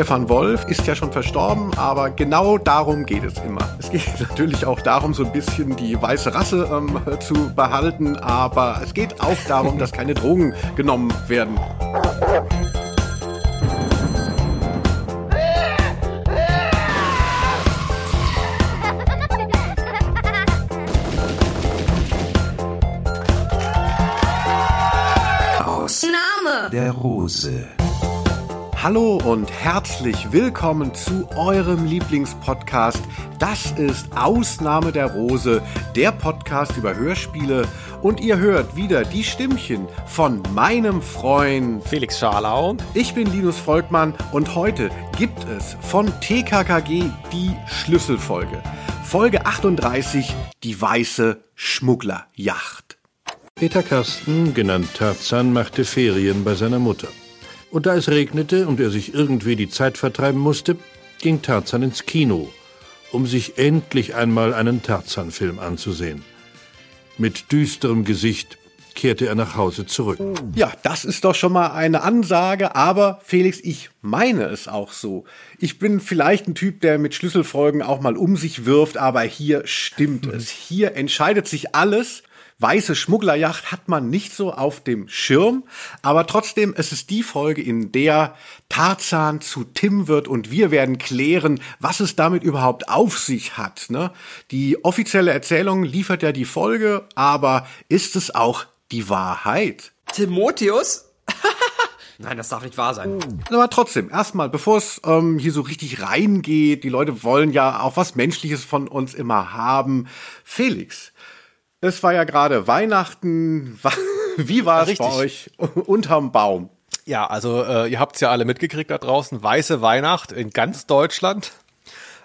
Stefan Wolf ist ja schon verstorben, aber genau darum geht es immer. Es geht natürlich auch darum, so ein bisschen die weiße Rasse ähm, zu behalten, aber es geht auch darum, dass keine Drogen genommen werden. Name. der Rose. Hallo und herzlich willkommen zu eurem Lieblingspodcast. Das ist Ausnahme der Rose, der Podcast über Hörspiele. Und ihr hört wieder die Stimmchen von meinem Freund. Felix Scharlau. Ich bin Linus Volkmann und heute gibt es von TKKG die Schlüsselfolge. Folge 38, die weiße Schmugglerjacht. Peter Carsten, genannt Tarzan, machte Ferien bei seiner Mutter. Und da es regnete und er sich irgendwie die Zeit vertreiben musste, ging Tarzan ins Kino, um sich endlich einmal einen Tarzan-Film anzusehen. Mit düsterem Gesicht kehrte er nach Hause zurück. Ja, das ist doch schon mal eine Ansage, aber Felix, ich meine es auch so. Ich bin vielleicht ein Typ, der mit Schlüsselfolgen auch mal um sich wirft, aber hier stimmt es. Hier entscheidet sich alles. Weiße Schmugglerjacht hat man nicht so auf dem Schirm, aber trotzdem, es ist die Folge, in der Tarzan zu Tim wird und wir werden klären, was es damit überhaupt auf sich hat. Ne? Die offizielle Erzählung liefert ja die Folge, aber ist es auch die Wahrheit? Timotheus? Nein, das darf nicht wahr sein. Aber trotzdem, erstmal, bevor es ähm, hier so richtig reingeht, die Leute wollen ja auch was Menschliches von uns immer haben. Felix, es war ja gerade Weihnachten. Wie war es bei euch unterm Baum? Ja, also äh, ihr habt es ja alle mitgekriegt da draußen. Weiße Weihnacht in ganz Deutschland.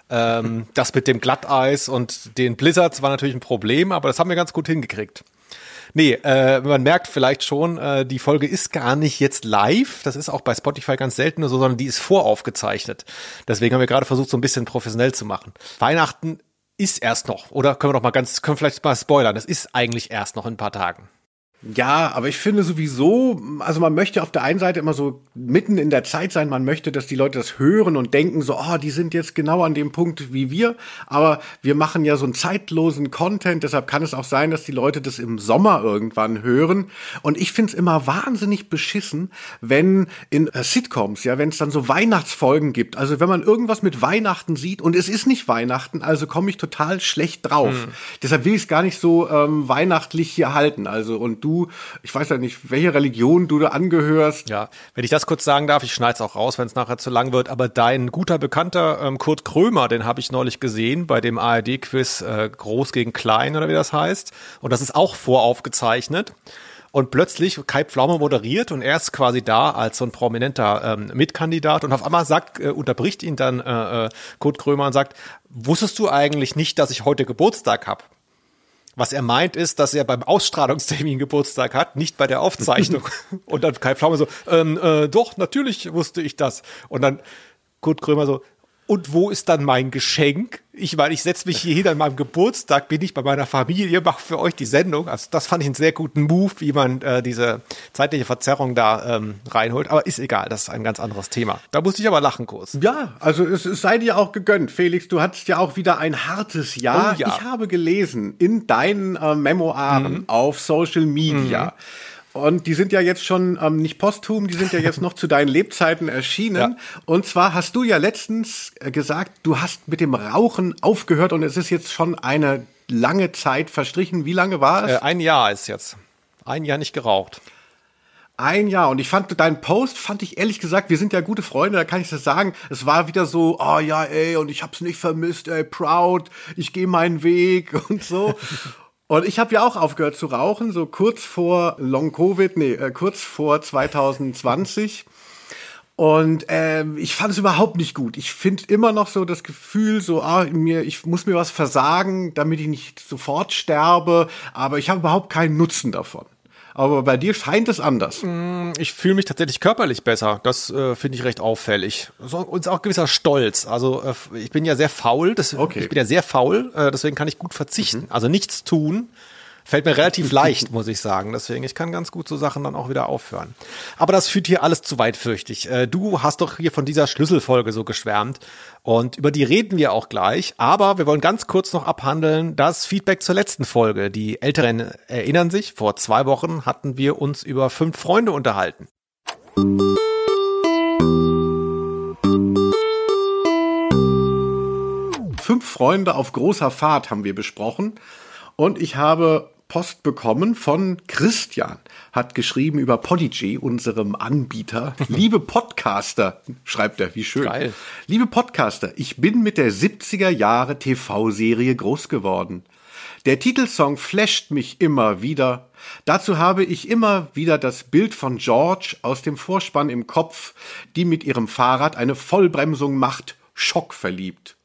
Ähm, das mit dem Glatteis und den Blizzards war natürlich ein Problem, aber das haben wir ganz gut hingekriegt. Nee, äh, man merkt vielleicht schon, äh, die Folge ist gar nicht jetzt live. Das ist auch bei Spotify ganz selten so, sondern die ist voraufgezeichnet. Deswegen haben wir gerade versucht, so ein bisschen professionell zu machen. Weihnachten ist erst noch, oder können wir noch mal ganz, können wir vielleicht mal spoilern, das ist eigentlich erst noch in ein paar Tagen. Ja, aber ich finde sowieso, also man möchte auf der einen Seite immer so mitten in der Zeit sein, man möchte, dass die Leute das hören und denken so, oh, die sind jetzt genau an dem Punkt wie wir, aber wir machen ja so einen zeitlosen Content, deshalb kann es auch sein, dass die Leute das im Sommer irgendwann hören und ich find's immer wahnsinnig beschissen, wenn in äh, Sitcoms, ja, wenn es dann so Weihnachtsfolgen gibt, also wenn man irgendwas mit Weihnachten sieht und es ist nicht Weihnachten, also komme ich total schlecht drauf. Hm. Deshalb will ich es gar nicht so ähm, weihnachtlich hier halten, also und du ich weiß ja nicht, welche Religion du da angehörst. Ja, wenn ich das kurz sagen darf, ich schneide es auch raus, wenn es nachher zu lang wird, aber dein guter Bekannter ähm, Kurt Krömer, den habe ich neulich gesehen bei dem ARD-Quiz äh, Groß gegen Klein oder wie das heißt. Und das ist auch voraufgezeichnet. Und plötzlich Kai Pflaume moderiert und er ist quasi da als so ein prominenter ähm, Mitkandidat und auf einmal sagt, äh, unterbricht ihn dann äh, äh, Kurt Krömer und sagt, wusstest du eigentlich nicht, dass ich heute Geburtstag habe? Was er meint ist, dass er beim Ausstrahlungstermin Geburtstag hat, nicht bei der Aufzeichnung. und dann Kai Pflaume so, ähm, äh, doch, natürlich wusste ich das. Und dann Kurt Krömer so, und wo ist dann mein Geschenk? Ich meine, ich setze mich hier hin an meinem Geburtstag, bin ich bei meiner Familie, mache für euch die Sendung. Also das fand ich einen sehr guten Move, wie man äh, diese zeitliche Verzerrung da ähm, reinholt. Aber ist egal, das ist ein ganz anderes Thema. Da musste ich aber lachen kurz. Ja, also es, es sei dir auch gegönnt, Felix. Du hattest ja auch wieder ein hartes Jahr. Oh, ja. Ich habe gelesen in deinen äh, Memoiren auf Social Media. Und die sind ja jetzt schon ähm, nicht posthum, die sind ja jetzt noch zu deinen Lebzeiten erschienen. Ja. Und zwar hast du ja letztens äh, gesagt, du hast mit dem Rauchen aufgehört und es ist jetzt schon eine lange Zeit verstrichen. Wie lange war es? Äh, ein Jahr ist jetzt. Ein Jahr nicht geraucht. Ein Jahr. Und ich fand deinen Post, fand ich ehrlich gesagt, wir sind ja gute Freunde, da kann ich das sagen. Es war wieder so, oh ja, ey, und ich hab's nicht vermisst, ey, proud, ich gehe meinen Weg und so. Und ich habe ja auch aufgehört zu rauchen, so kurz vor Long Covid, nee, äh, kurz vor 2020. Und ähm, ich fand es überhaupt nicht gut. Ich finde immer noch so das Gefühl, so, ah, mir, ich muss mir was versagen, damit ich nicht sofort sterbe, aber ich habe überhaupt keinen Nutzen davon. Aber bei dir scheint es anders. Ich fühle mich tatsächlich körperlich besser. Das äh, finde ich recht auffällig. So, und auch gewisser Stolz. Also äh, ich bin ja sehr faul. Das, Okay. Ich bin ja sehr faul, äh, deswegen kann ich gut verzichten. Also nichts tun. Fällt mir relativ leicht, muss ich sagen. Deswegen, ich kann ganz gut so Sachen dann auch wieder aufhören. Aber das führt hier alles zu weit, fürchte ich. Äh, du hast doch hier von dieser Schlüsselfolge so geschwärmt. Und über die reden wir auch gleich. Aber wir wollen ganz kurz noch abhandeln das Feedback zur letzten Folge. Die Älteren erinnern sich, vor zwei Wochen hatten wir uns über fünf Freunde unterhalten. Fünf Freunde auf großer Fahrt haben wir besprochen. Und ich habe Post bekommen von Christian, hat geschrieben über Podigy, unserem Anbieter. Liebe Podcaster, schreibt er, wie schön. Geil. Liebe Podcaster, ich bin mit der 70er Jahre TV-Serie groß geworden. Der Titelsong flasht mich immer wieder. Dazu habe ich immer wieder das Bild von George aus dem Vorspann im Kopf, die mit ihrem Fahrrad eine Vollbremsung macht, schockverliebt.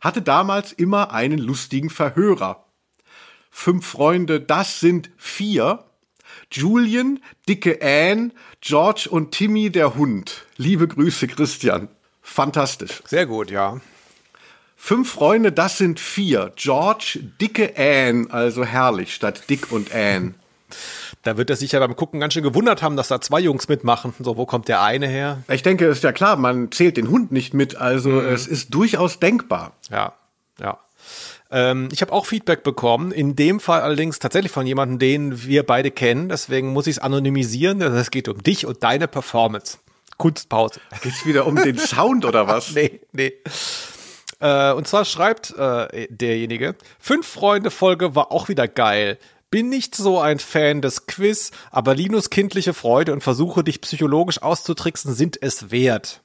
Hatte damals immer einen lustigen Verhörer fünf Freunde, das sind vier. Julian, dicke Anne, George und Timmy der Hund. Liebe Grüße, Christian. Fantastisch. Sehr gut, ja. Fünf Freunde, das sind vier. George, dicke Anne, also herrlich, statt Dick und Anne. Da wird er sich ja beim Gucken ganz schön gewundert haben, dass da zwei Jungs mitmachen. So, wo kommt der eine her? Ich denke, ist ja klar, man zählt den Hund nicht mit, also mhm. es ist durchaus denkbar. Ja, ja. Ähm, ich habe auch Feedback bekommen, in dem Fall allerdings tatsächlich von jemandem, den wir beide kennen. Deswegen muss ich es anonymisieren. Es geht um dich und deine Performance. Kunstpause. Geht's wieder um den Sound oder was? nee, nee. Äh, und zwar schreibt äh, derjenige, Fünf Freunde Folge war auch wieder geil. Bin nicht so ein Fan des Quiz, aber Linus kindliche Freude und Versuche, dich psychologisch auszutricksen, sind es wert.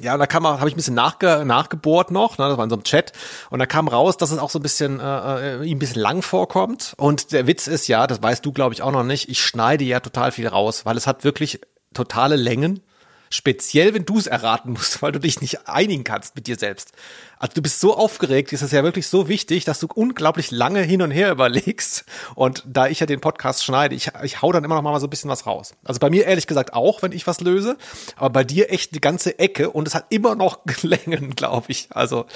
Ja, und da kam habe ich ein bisschen nachge, nachgebohrt noch, ne, das war in so einem Chat, und da kam raus, dass es auch so ein bisschen äh, äh, ihm ein bisschen lang vorkommt. Und der Witz ist ja, das weißt du, glaube ich, auch noch nicht, ich schneide ja total viel raus, weil es hat wirklich totale Längen. Speziell, wenn du es erraten musst, weil du dich nicht einigen kannst mit dir selbst. Also du bist so aufgeregt, ist es ja wirklich so wichtig, dass du unglaublich lange hin und her überlegst. Und da ich ja den Podcast schneide, ich, ich hau dann immer noch mal so ein bisschen was raus. Also bei mir ehrlich gesagt auch, wenn ich was löse, aber bei dir echt die ganze Ecke und es hat immer noch Längen, glaube ich. Also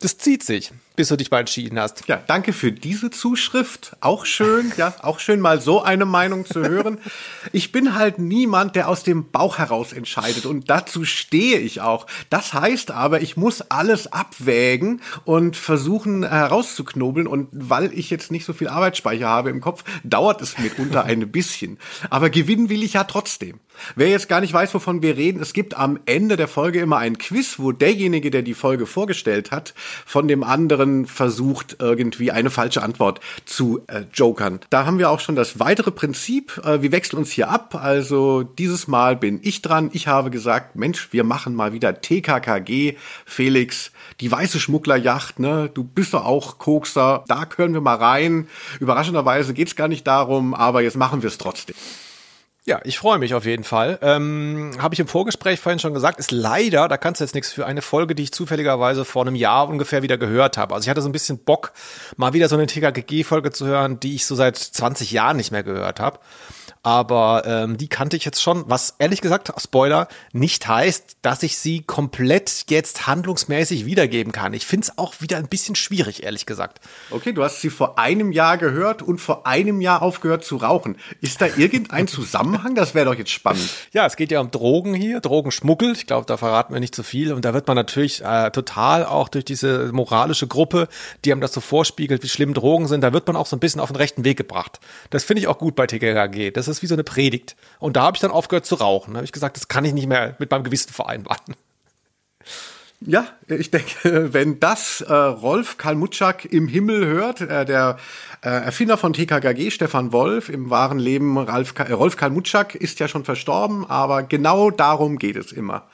das zieht sich, bis du dich mal entschieden hast. Ja, danke für diese Zuschrift. Auch schön, ja, auch schön mal so eine Meinung zu hören. Ich bin halt niemand, der aus dem Bauch heraus entscheidet und dazu stehe ich auch. Das heißt aber, ich muss alles ab abwägen und versuchen herauszuknobeln. Und weil ich jetzt nicht so viel Arbeitsspeicher habe im Kopf, dauert es mitunter ein bisschen. Aber gewinnen will ich ja trotzdem. Wer jetzt gar nicht weiß, wovon wir reden, es gibt am Ende der Folge immer ein Quiz, wo derjenige, der die Folge vorgestellt hat, von dem anderen versucht, irgendwie eine falsche Antwort zu äh, jokern. Da haben wir auch schon das weitere Prinzip. Äh, wir wechseln uns hier ab. Also dieses Mal bin ich dran. Ich habe gesagt, Mensch, wir machen mal wieder TKKG. Felix, die weiße Schmugglerjacht, ne? Du bist doch auch Kokser. Da können wir mal rein. Überraschenderweise geht's gar nicht darum, aber jetzt machen wir es trotzdem. Ja, ich freue mich auf jeden Fall. Ähm, Habe ich im Vorgespräch vorhin schon gesagt, ist leider, da kannst du jetzt nichts für eine Folge, die ich zufälligerweise vor einem Jahr ungefähr wieder gehört habe. Also ich hatte so ein bisschen Bock, mal wieder so eine TKGG-Folge zu hören, die ich so seit 20 Jahren nicht mehr gehört habe aber ähm, die kannte ich jetzt schon, was ehrlich gesagt, Spoiler, nicht heißt, dass ich sie komplett jetzt handlungsmäßig wiedergeben kann. Ich finde es auch wieder ein bisschen schwierig, ehrlich gesagt. Okay, du hast sie vor einem Jahr gehört und vor einem Jahr aufgehört zu rauchen. Ist da irgendein Zusammenhang? Das wäre doch jetzt spannend. Ja, es geht ja um Drogen hier, Drogenschmuggel. Ich glaube, da verraten wir nicht zu so viel. Und da wird man natürlich äh, total auch durch diese moralische Gruppe, die einem das so vorspiegelt, wie schlimm Drogen sind, da wird man auch so ein bisschen auf den rechten Weg gebracht. Das finde ich auch gut bei TKKG. Das ist ist wie so eine Predigt. Und da habe ich dann aufgehört zu rauchen. Da habe ich gesagt, das kann ich nicht mehr mit meinem Gewissen vereinbaren. Ja, ich denke, wenn das äh, Rolf Kalmutschak im Himmel hört, äh, der äh, Erfinder von TKKG, Stefan Wolf, im wahren Leben Ralf, Rolf Kalmutschak ist ja schon verstorben, aber genau darum geht es immer.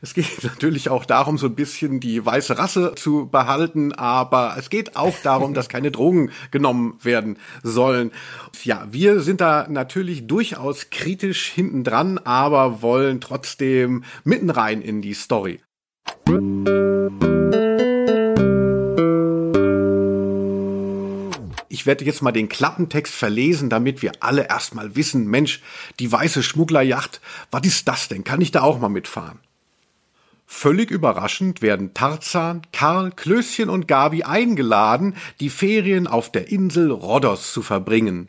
Es geht natürlich auch darum, so ein bisschen die weiße Rasse zu behalten, aber es geht auch darum, dass keine Drogen genommen werden sollen. Ja, wir sind da natürlich durchaus kritisch hinten dran, aber wollen trotzdem mitten rein in die Story. Ich werde jetzt mal den Klappentext verlesen, damit wir alle erstmal wissen, Mensch, die weiße Schmugglerjacht, was ist das denn? Kann ich da auch mal mitfahren? Völlig überraschend werden Tarzan, Karl, Klößchen und Gabi eingeladen, die Ferien auf der Insel Rhodos zu verbringen.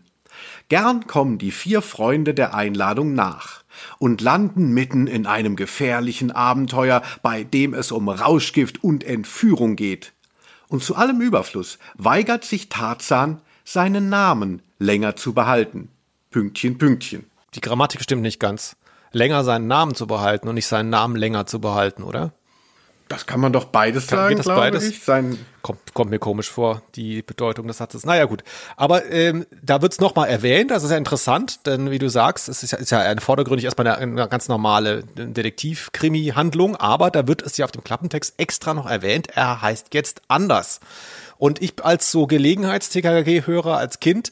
Gern kommen die vier Freunde der Einladung nach und landen mitten in einem gefährlichen Abenteuer, bei dem es um Rauschgift und Entführung geht. Und zu allem Überfluss weigert sich Tarzan, seinen Namen länger zu behalten. Pünktchen, Pünktchen. Die Grammatik stimmt nicht ganz länger seinen Namen zu behalten und nicht seinen Namen länger zu behalten, oder? Das kann man doch beides kann, sagen, glaube beides? ich. Sein kommt, kommt mir komisch vor, die Bedeutung des Satzes. Naja, gut. Aber ähm, da wird's es nochmal erwähnt, das ist ja interessant, denn wie du sagst, es ist ja, ist ja eine vordergründig erstmal eine, eine ganz normale Detektiv-Krimi-Handlung, aber da wird es ja auf dem Klappentext extra noch erwähnt, er heißt jetzt anders. Und ich als so Gelegenheits-TKG-Hörer als Kind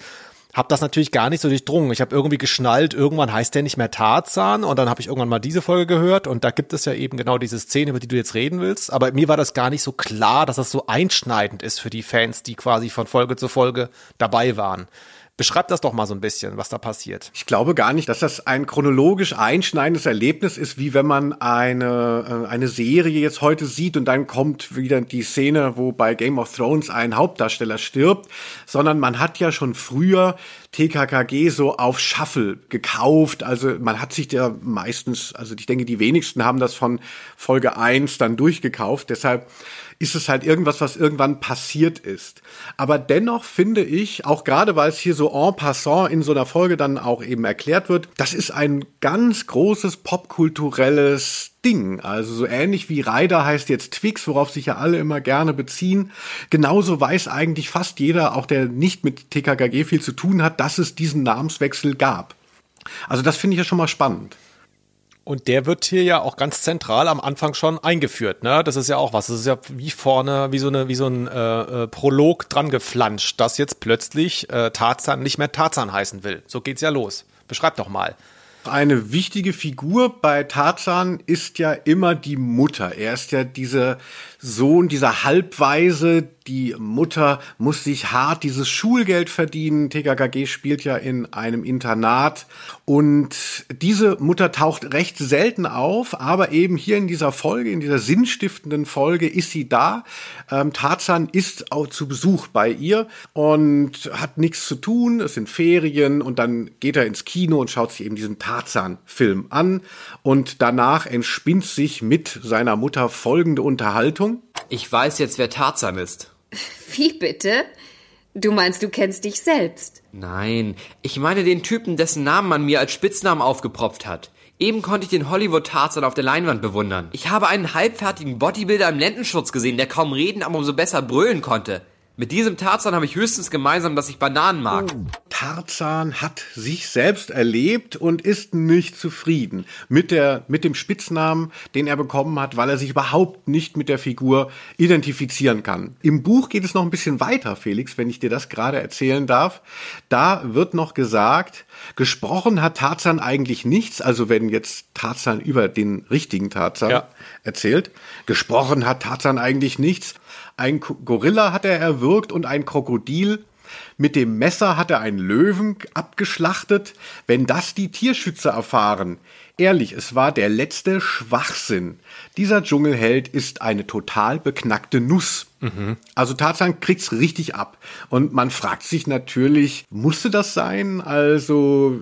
habe das natürlich gar nicht so durchdrungen. Ich habe irgendwie geschnallt, irgendwann heißt der nicht mehr Tarzan und dann habe ich irgendwann mal diese Folge gehört und da gibt es ja eben genau diese Szene, über die du jetzt reden willst. Aber mir war das gar nicht so klar, dass das so einschneidend ist für die Fans, die quasi von Folge zu Folge dabei waren. Beschreib das doch mal so ein bisschen, was da passiert. Ich glaube gar nicht, dass das ein chronologisch einschneidendes Erlebnis ist, wie wenn man eine, äh, eine Serie jetzt heute sieht und dann kommt wieder die Szene, wo bei Game of Thrones ein Hauptdarsteller stirbt, sondern man hat ja schon früher TKKG so auf Shuffle gekauft. Also man hat sich ja meistens, also ich denke, die wenigsten haben das von Folge eins dann durchgekauft. Deshalb ist es halt irgendwas, was irgendwann passiert ist. Aber dennoch finde ich, auch gerade weil es hier so en passant in so einer Folge dann auch eben erklärt wird, das ist ein ganz großes popkulturelles Ding. Also so ähnlich wie Ryder heißt jetzt Twix, worauf sich ja alle immer gerne beziehen. Genauso weiß eigentlich fast jeder, auch der nicht mit TKKG viel zu tun hat, dass es diesen Namenswechsel gab. Also das finde ich ja schon mal spannend. Und der wird hier ja auch ganz zentral am Anfang schon eingeführt. Ne? Das ist ja auch was. Das ist ja wie vorne, wie so, eine, wie so ein äh, äh, Prolog dran geflanscht, dass jetzt plötzlich äh, Tarzan nicht mehr Tarzan heißen will. So geht's ja los. Beschreib doch mal. Eine wichtige Figur bei Tarzan ist ja immer die Mutter. Er ist ja dieser Sohn, dieser Halbweise, die Mutter muss sich hart dieses Schulgeld verdienen. TKKG spielt ja in einem Internat und diese Mutter taucht recht selten auf, aber eben hier in dieser Folge, in dieser sinnstiftenden Folge ist sie da. Ähm, Tarzan ist auch zu Besuch bei ihr und hat nichts zu tun. Es sind Ferien und dann geht er ins Kino und schaut sich eben diesen Tarzan-Film an und danach entspinnt sich mit seiner Mutter folgende Unterhaltung. Ich weiß jetzt, wer Tarzan ist. Wie bitte? Du meinst, du kennst dich selbst? Nein, ich meine den Typen, dessen Namen man mir als Spitznamen aufgepropft hat. Eben konnte ich den Hollywood-Tarzan auf der Leinwand bewundern. Ich habe einen halbfertigen Bodybuilder im Lendenschutz gesehen, der kaum reden, aber umso besser brüllen konnte. Mit diesem Tarzan habe ich höchstens gemeinsam, dass ich Bananen mag. Oh. Tarzan hat sich selbst erlebt und ist nicht zufrieden mit der, mit dem Spitznamen, den er bekommen hat, weil er sich überhaupt nicht mit der Figur identifizieren kann. Im Buch geht es noch ein bisschen weiter, Felix, wenn ich dir das gerade erzählen darf. Da wird noch gesagt, gesprochen hat Tarzan eigentlich nichts, also wenn jetzt Tarzan über den richtigen Tarzan ja. erzählt, gesprochen hat Tarzan eigentlich nichts, ein Gorilla hat er erwürgt und ein Krokodil. Mit dem Messer hat er einen Löwen abgeschlachtet. Wenn das die Tierschützer erfahren, ehrlich, es war der letzte Schwachsinn. Dieser Dschungelheld ist eine total beknackte Nuss. Mhm. Also Tarzan kriegt's richtig ab. Und man fragt sich natürlich, musste das sein? Also,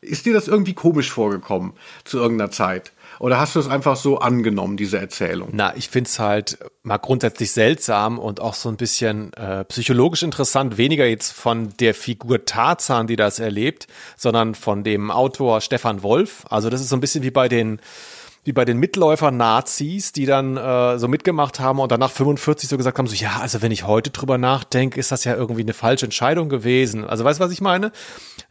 ist dir das irgendwie komisch vorgekommen zu irgendeiner Zeit? Oder hast du es einfach so angenommen, diese Erzählung? Na, ich finde es halt mal grundsätzlich seltsam und auch so ein bisschen äh, psychologisch interessant. Weniger jetzt von der Figur Tarzan, die das erlebt, sondern von dem Autor Stefan Wolf. Also das ist so ein bisschen wie bei den wie bei den Mitläufer-Nazis, die dann äh, so mitgemacht haben und danach 45 so gesagt haben, so ja, also wenn ich heute drüber nachdenke, ist das ja irgendwie eine falsche Entscheidung gewesen. Also weißt du, was ich meine?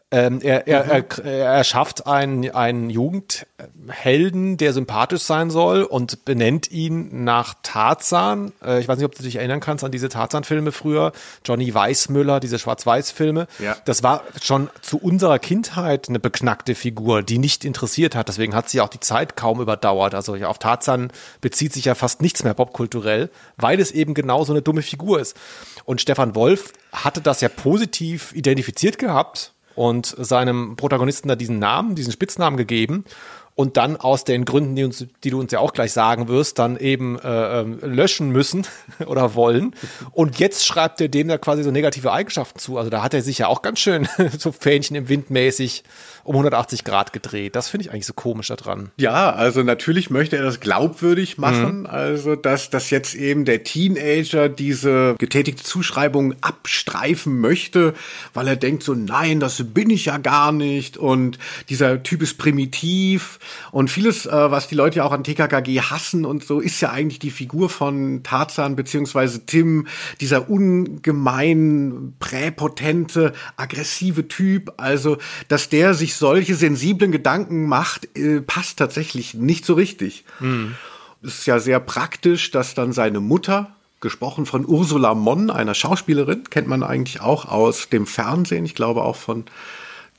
Ähm, er, er, mhm. er, er schafft einen, einen Jugendhelden, der sympathisch sein soll und benennt ihn nach Tarzan. Äh, ich weiß nicht, ob du dich erinnern kannst an diese Tarzan-Filme früher. Johnny Weissmüller, diese Schwarz-Weiß-Filme. Ja. Das war schon zu unserer Kindheit eine beknackte Figur, die nicht interessiert hat. Deswegen hat sie auch die Zeit kaum überdauert. Also ja, auf Tarzan bezieht sich ja fast nichts mehr popkulturell, weil es eben genau so eine dumme Figur ist. Und Stefan Wolf hatte das ja positiv identifiziert gehabt und seinem Protagonisten da diesen Namen, diesen Spitznamen gegeben. und dann aus den Gründen, die, uns, die du uns ja auch gleich sagen wirst, dann eben äh, ähm, löschen müssen oder wollen. Und jetzt schreibt er dem da quasi so negative Eigenschaften zu. Also da hat er sich ja auch ganz schön so Fähnchen im Wind mäßig um 180 Grad gedreht. Das finde ich eigentlich so komisch daran. Ja, also natürlich möchte er das glaubwürdig machen, mhm. also dass, dass jetzt eben der Teenager diese getätigte Zuschreibung abstreifen möchte, weil er denkt so, nein, das bin ich ja gar nicht und dieser Typ ist primitiv und vieles, äh, was die Leute ja auch an TKKG hassen und so, ist ja eigentlich die Figur von Tarzan beziehungsweise Tim, dieser ungemein präpotente, aggressive Typ, also dass der sich solche sensiblen Gedanken macht, äh, passt tatsächlich nicht so richtig. Mhm. Es ist ja sehr praktisch, dass dann seine Mutter, gesprochen von Ursula Monn, einer Schauspielerin, kennt man eigentlich auch aus dem Fernsehen, ich glaube auch von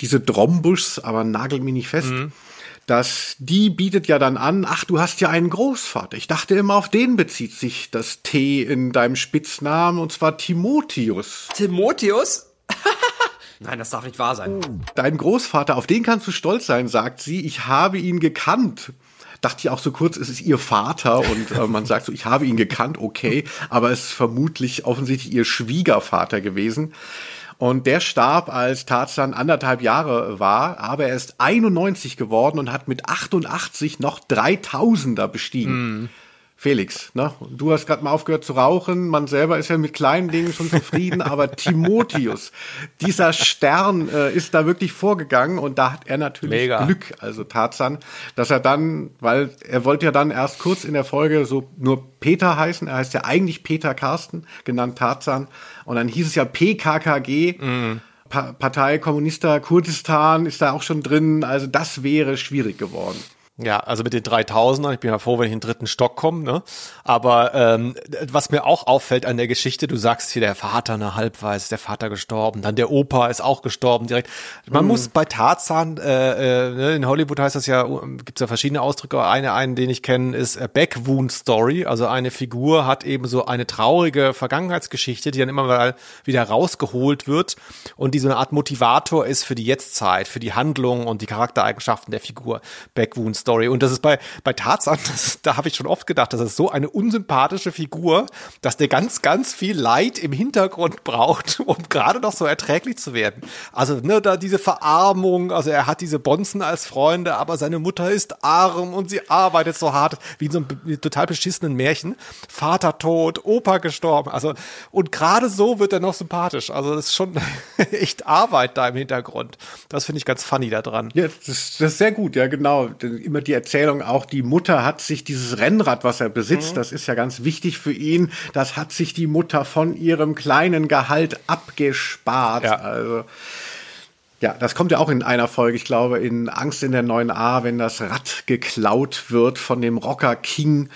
diese Drombuschs, aber nagel mich nicht fest. Mhm. dass die bietet ja dann an, ach, du hast ja einen Großvater. Ich dachte immer, auf den bezieht sich das T in deinem Spitznamen, und zwar Timotheus. Timotheus? Nein, das darf nicht wahr sein. Dein Großvater, auf den kannst du stolz sein, sagt sie. Ich habe ihn gekannt. Dachte ich auch so kurz, es ist ihr Vater und äh, man sagt so, ich habe ihn gekannt, okay, aber es ist vermutlich offensichtlich ihr Schwiegervater gewesen. Und der starb, als Tarzan anderthalb Jahre war, aber er ist 91 geworden und hat mit 88 noch 3000er bestiegen. Mm. Felix, ne? Du hast gerade mal aufgehört zu rauchen. Man selber ist ja mit kleinen Dingen schon zufrieden, aber Timotheus, dieser Stern äh, ist da wirklich vorgegangen und da hat er natürlich Mega. Glück, also Tarzan, dass er dann, weil er wollte ja dann erst kurz in der Folge so nur Peter heißen, er heißt ja eigentlich Peter Carsten, genannt Tarzan, und dann hieß es ja PKKG. Mhm. Partei Kommunista Kurdistan ist da auch schon drin, also das wäre schwierig geworden. Ja, also mit den 3000er, ich bin ja froh, wenn ich in den dritten Stock komme, ne? Aber ähm, was mir auch auffällt an der Geschichte, du sagst hier, der Vater eine Halbweise, der Vater gestorben, dann der Opa ist auch gestorben direkt. Man mhm. muss bei Tarzan, äh, äh, ne, in Hollywood heißt das ja, gibt's ja verschiedene Ausdrücke, eine, einen, den ich kenne, ist a Backwound Story, also eine Figur hat eben so eine traurige Vergangenheitsgeschichte, die dann immer mal wieder rausgeholt wird und die so eine Art Motivator ist für die Jetztzeit, für die Handlung und die Charaktereigenschaften der Figur. Backwound Story. Story. Und das ist bei, bei Tarzan, das, da habe ich schon oft gedacht, das ist so eine unsympathische Figur, dass der ganz, ganz viel Leid im Hintergrund braucht, um gerade noch so erträglich zu werden. Also, ne, da diese Verarmung, also er hat diese Bonzen als Freunde, aber seine Mutter ist arm und sie arbeitet so hart, wie in so einem total beschissenen Märchen. Vater tot, Opa gestorben, also, und gerade so wird er noch sympathisch. Also, das ist schon echt Arbeit da im Hintergrund. Das finde ich ganz funny da dran. Ja, das, das ist sehr gut, ja, genau. Immer immer die Erzählung auch, die Mutter hat sich dieses Rennrad, was er besitzt, mhm. das ist ja ganz wichtig für ihn, das hat sich die Mutter von ihrem kleinen Gehalt abgespart. Ja. Also ja, das kommt ja auch in einer Folge, ich glaube, in Angst in der 9a, wenn das Rad geklaut wird von dem Rocker King.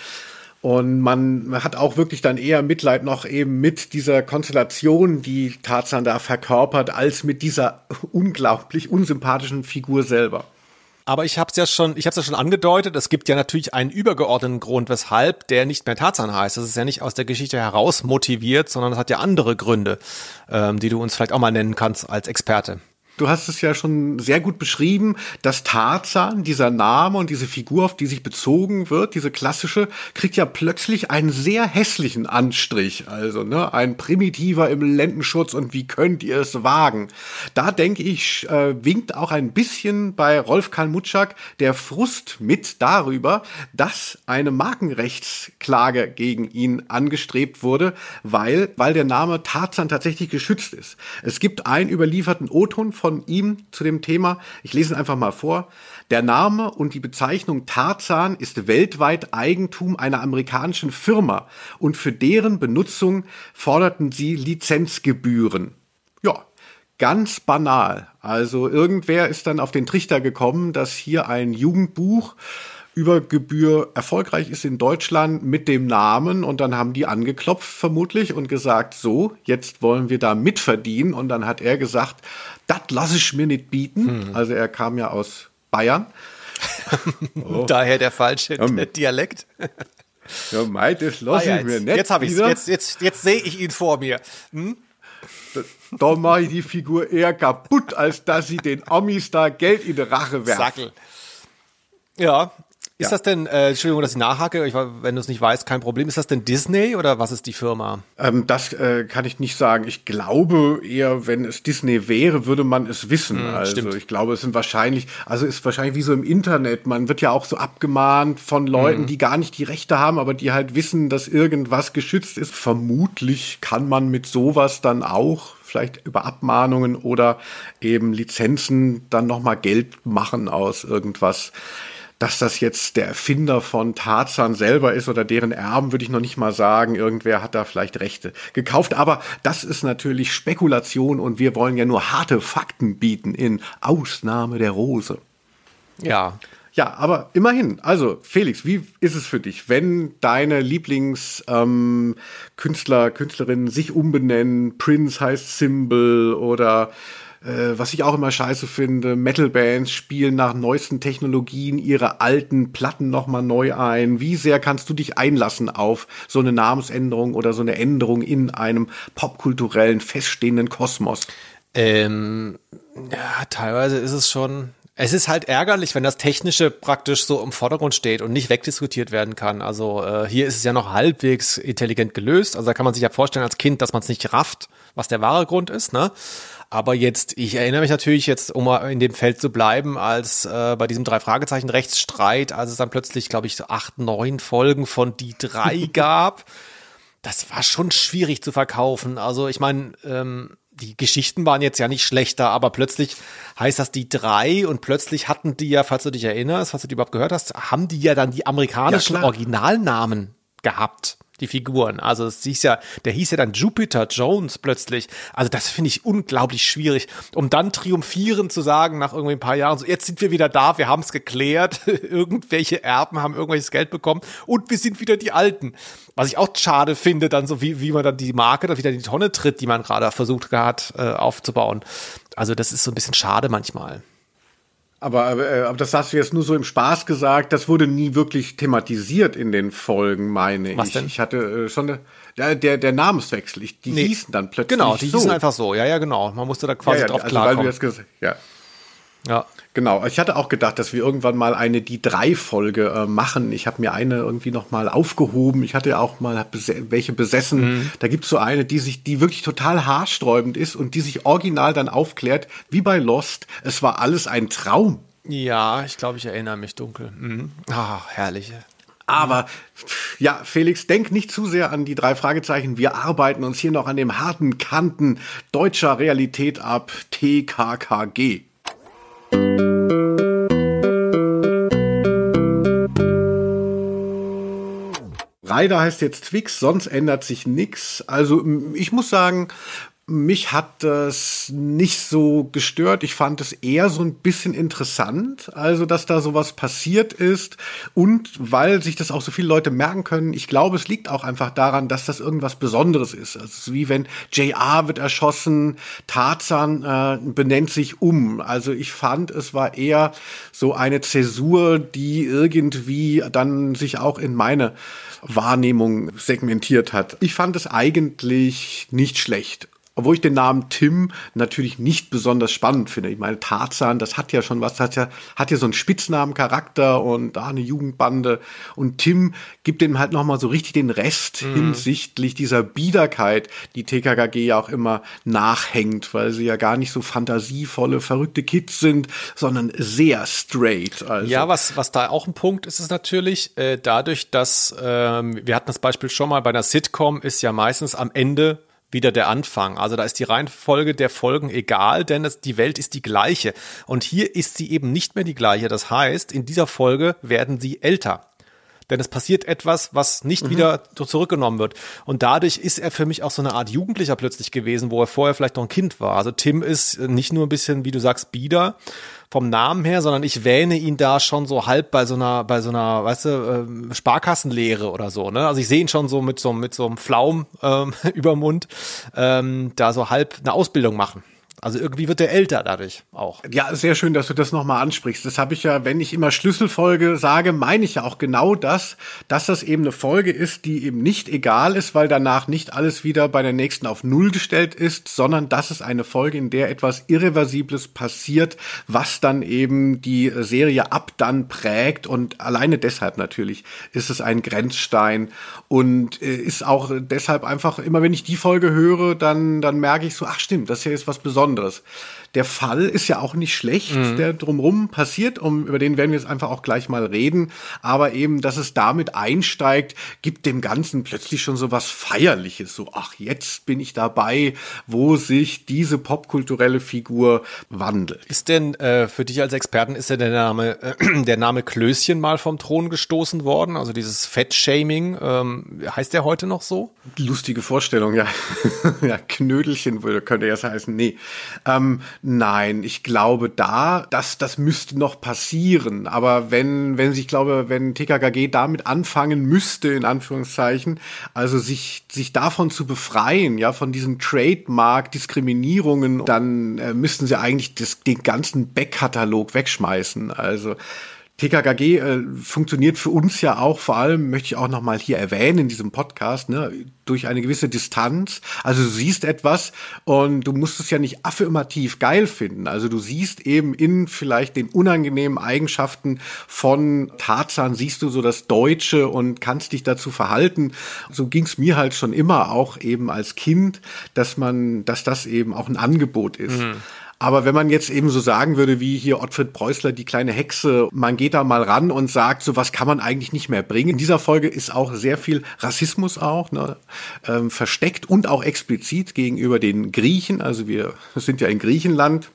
Und man hat auch wirklich dann eher Mitleid noch eben mit dieser Konstellation, die Tarzan da verkörpert, als mit dieser unglaublich unsympathischen Figur selber. Aber ich habe es ja schon, ich habe ja schon angedeutet. Es gibt ja natürlich einen übergeordneten Grund, weshalb der nicht mehr Tarzan heißt. Das ist ja nicht aus der Geschichte heraus motiviert, sondern es hat ja andere Gründe, ähm, die du uns vielleicht auch mal nennen kannst als Experte. Du hast es ja schon sehr gut beschrieben, dass Tarzan, dieser Name und diese Figur, auf die sich bezogen wird, diese klassische, kriegt ja plötzlich einen sehr hässlichen Anstrich. Also, ne, ein primitiver im Lendenschutz und wie könnt ihr es wagen? Da denke ich, äh, winkt auch ein bisschen bei Rolf Kalmutschak der Frust mit darüber, dass eine Markenrechtsklage gegen ihn angestrebt wurde, weil, weil der Name Tarzan tatsächlich geschützt ist. Es gibt einen überlieferten O-Ton von ihm zu dem Thema. Ich lese ihn einfach mal vor. Der Name und die Bezeichnung Tarzan ist weltweit Eigentum einer amerikanischen Firma und für deren Benutzung forderten sie Lizenzgebühren. Ja, ganz banal. Also irgendwer ist dann auf den Trichter gekommen, dass hier ein Jugendbuch über Gebühr erfolgreich ist in Deutschland mit dem Namen und dann haben die angeklopft vermutlich und gesagt, so, jetzt wollen wir da mitverdienen und dann hat er gesagt, das lasse ich mir nicht bieten. Hm. Also er kam ja aus Bayern. oh. Daher der falsche ja, Dialekt. ja, mei, das lasse ah, ich mir nicht. Jetzt habe ich jetzt, jetzt, jetzt sehe ich ihn vor mir. Hm? Da, da mache ich die Figur eher kaputt, als dass sie den Amis da Geld in die Rache werfen. Sackel. Ja. Ist das denn, äh, Entschuldigung, dass ich nachhake, ich, wenn du es nicht weißt, kein Problem. Ist das denn Disney oder was ist die Firma? Ähm, das äh, kann ich nicht sagen. Ich glaube eher, wenn es Disney wäre, würde man es wissen. Hm, also stimmt. ich glaube, es sind wahrscheinlich, also ist wahrscheinlich wie so im Internet. Man wird ja auch so abgemahnt von Leuten, Hm. die gar nicht die Rechte haben, aber die halt wissen, dass irgendwas geschützt ist. Vermutlich kann man mit sowas dann auch vielleicht über Abmahnungen oder eben Lizenzen dann noch mal Geld machen aus irgendwas. Dass das jetzt der Erfinder von Tarzan selber ist oder deren Erben, würde ich noch nicht mal sagen. Irgendwer hat da vielleicht Rechte gekauft. Aber das ist natürlich Spekulation und wir wollen ja nur harte Fakten bieten in Ausnahme der Rose. Ja. Ja, aber immerhin. Also, Felix, wie ist es für dich, wenn deine Lieblingskünstler, ähm, Künstler, Künstlerinnen sich umbenennen? Prince heißt Symbol oder äh, was ich auch immer scheiße finde, Metal-Bands spielen nach neuesten Technologien ihre alten Platten nochmal neu ein. Wie sehr kannst du dich einlassen auf so eine Namensänderung oder so eine Änderung in einem popkulturellen, feststehenden Kosmos? Ähm, ja, teilweise ist es schon. Es ist halt ärgerlich, wenn das Technische praktisch so im Vordergrund steht und nicht wegdiskutiert werden kann. Also äh, hier ist es ja noch halbwegs intelligent gelöst. Also da kann man sich ja vorstellen als Kind, dass man es nicht rafft, was der wahre Grund ist. Ne? Aber jetzt, ich erinnere mich natürlich jetzt, um mal in dem Feld zu bleiben, als äh, bei diesem drei Fragezeichen Rechtsstreit, als es dann plötzlich, glaube ich, so acht, neun Folgen von die drei gab. Das war schon schwierig zu verkaufen. Also ich meine, ähm, die Geschichten waren jetzt ja nicht schlechter, aber plötzlich heißt das die drei und plötzlich hatten die ja, falls du dich erinnerst, falls du die überhaupt gehört hast, haben die ja dann die amerikanischen Ja. Originalnamen gehabt, die Figuren. Also es hieß ja, der hieß ja dann Jupiter Jones plötzlich. Also das finde ich unglaublich schwierig, um dann triumphierend zu sagen nach irgendwie ein paar Jahren, so jetzt sind wir wieder da, wir haben es geklärt, irgendwelche Erben haben irgendwelches Geld bekommen und wir sind wieder die Alten. Was ich auch schade finde, dann so wie, wie man dann die Marke dann wieder in die Tonne tritt, die man gerade versucht hat äh, aufzubauen. Also das ist so ein bisschen schade manchmal. Aber, äh, aber das hast du jetzt nur so im Spaß gesagt. Das wurde nie wirklich thematisiert in den Folgen, meine Was ich. denn? Ich hatte äh, schon eine, der, der, der Namenswechsel. Ich, die Nee. hießen dann plötzlich Genau, die so. hießen einfach so. Ja, ja, genau. Man musste da quasi ja, ja, drauf also weil du klarkommen. jetzt ja. Ja. Genau, ich hatte auch gedacht, dass wir irgendwann mal eine die drei Folge äh, machen. Ich habe mir eine irgendwie noch mal aufgehoben. Ich hatte ja auch mal welche besessen. Da gibt's so eine, die sich, die wirklich total haarsträubend ist und die sich original dann aufklärt, wie bei Lost. Es war alles ein Traum. Ja, ich glaube, ich erinnere mich dunkel. Mhm. Ah, herrlich. Aber ja, Felix, denk nicht zu sehr an die drei Fragezeichen. Wir arbeiten uns hier noch an dem harten Kanten deutscher Realität ab. TKKG. Ryder heißt jetzt Twix, sonst ändert sich nix. Also ich muss sagen, mich hat das nicht so gestört. Ich fand es eher so ein bisschen interessant, also dass da sowas passiert ist und weil sich das auch so viele Leute merken können. Ich glaube, es liegt auch einfach daran, dass das irgendwas Besonderes ist. Also wie wenn JR wird erschossen, Tarzan äh, benennt sich um. Also ich fand, es war eher so eine Zäsur, die irgendwie dann sich auch in meine Wahrnehmung segmentiert hat. Ich fand es eigentlich nicht schlecht. Obwohl ich den Namen Tim natürlich nicht besonders spannend finde. Ich meine, Tarzan, das hat ja schon was, hat ja, hat ja so einen Spitznamencharakter und da eine Jugendbande. Und Tim gibt dem halt nochmal so richtig den Rest hinsichtlich dieser Biederkeit, die TKKG ja auch immer nachhängt, weil sie ja gar nicht so fantasievolle, verrückte Kids sind, sondern sehr straight. Also. Ja, was, was da auch ein Punkt ist, ist natürlich äh, dadurch, dass ähm, wir hatten das Beispiel schon mal bei einer Sitcom, ist ja meistens am Ende wieder der Anfang. Also da ist die Reihenfolge der Folgen egal, denn es, die Welt ist die gleiche. Und hier ist sie eben nicht mehr die gleiche. Das heißt, in dieser Folge werden sie älter. Denn es passiert etwas, was nicht wieder so zurückgenommen wird. Und dadurch ist er für mich auch so eine Art Jugendlicher plötzlich gewesen, wo er vorher vielleicht noch ein Kind war. Also Tim ist nicht nur ein bisschen, wie du sagst, bieder vom Namen her, sondern ich wähne ihn da schon so halb bei so einer, bei so einer, weißt du, ähm, Sparkassenlehre oder so. Ne? Also ich sehe ihn schon so mit so mit so einem Flaum ähm, über Mund ähm, da so halb eine Ausbildung machen. Also irgendwie wird er älter dadurch auch. Ja, sehr schön, dass du das nochmal ansprichst. Das habe ich ja, wenn ich immer Schlüsselfolge sage, meine ich ja auch genau das, dass das eben eine Folge ist, die eben nicht egal ist, weil danach nicht alles wieder bei der nächsten auf Null gestellt ist, sondern das ist eine Folge, in der etwas Irreversibles passiert, was dann eben die Serie ab dann prägt und alleine deshalb natürlich ist es ein Grenzstein und äh, ist auch deshalb einfach immer, wenn ich die Folge höre, dann, dann merke ich so, ach stimmt, das hier ist was Besonderes. Besonderes. Der Fall ist ja auch nicht schlecht, mhm. der drumrum passiert, um, über den werden wir jetzt einfach auch gleich mal reden. Aber eben, dass es damit einsteigt, gibt dem Ganzen plötzlich schon so was Feierliches. So, ach, jetzt bin ich dabei, wo sich diese popkulturelle Figur wandelt. Ist denn äh, für dich als Experten, ist denn der Name, äh, der Name Klößchen mal vom Thron gestoßen worden? Also dieses Fettshaming, ähm, heißt der heute noch so? Lustige Vorstellung, ja. ja, Knödelchen würde, könnte ja heißen. Nee. Ähm, Nein, ich glaube da, dass das müsste noch passieren. Aber wenn, wenn ich glaube, wenn TKKG damit anfangen müsste, in Anführungszeichen, also sich, sich davon zu befreien, ja, von diesen Trademark-Diskriminierungen, dann äh, müssten sie eigentlich das, den ganzen Backkatalog wegschmeißen. Also, TKKG äh, funktioniert für uns ja auch vor allem, möchte ich auch nochmal hier erwähnen in diesem Podcast, ne, durch eine gewisse Distanz. Also du siehst etwas und du musst es ja nicht affirmativ geil finden. Also du siehst eben in vielleicht den unangenehmen Eigenschaften von Tarzan, siehst du so das Deutsche und kannst dich dazu verhalten. So ging es mir halt schon immer auch eben als Kind, dass man, dass das eben auch ein Angebot ist. Mhm. Aber wenn man jetzt eben so sagen würde, wie hier Ottfried Preußler, die kleine Hexe, man geht da mal ran und sagt, so was kann man eigentlich nicht mehr bringen. In dieser Folge ist auch sehr viel Rassismus auch ne, ähm, versteckt und auch explizit gegenüber den Griechen. Also wir sind ja in Griechenland.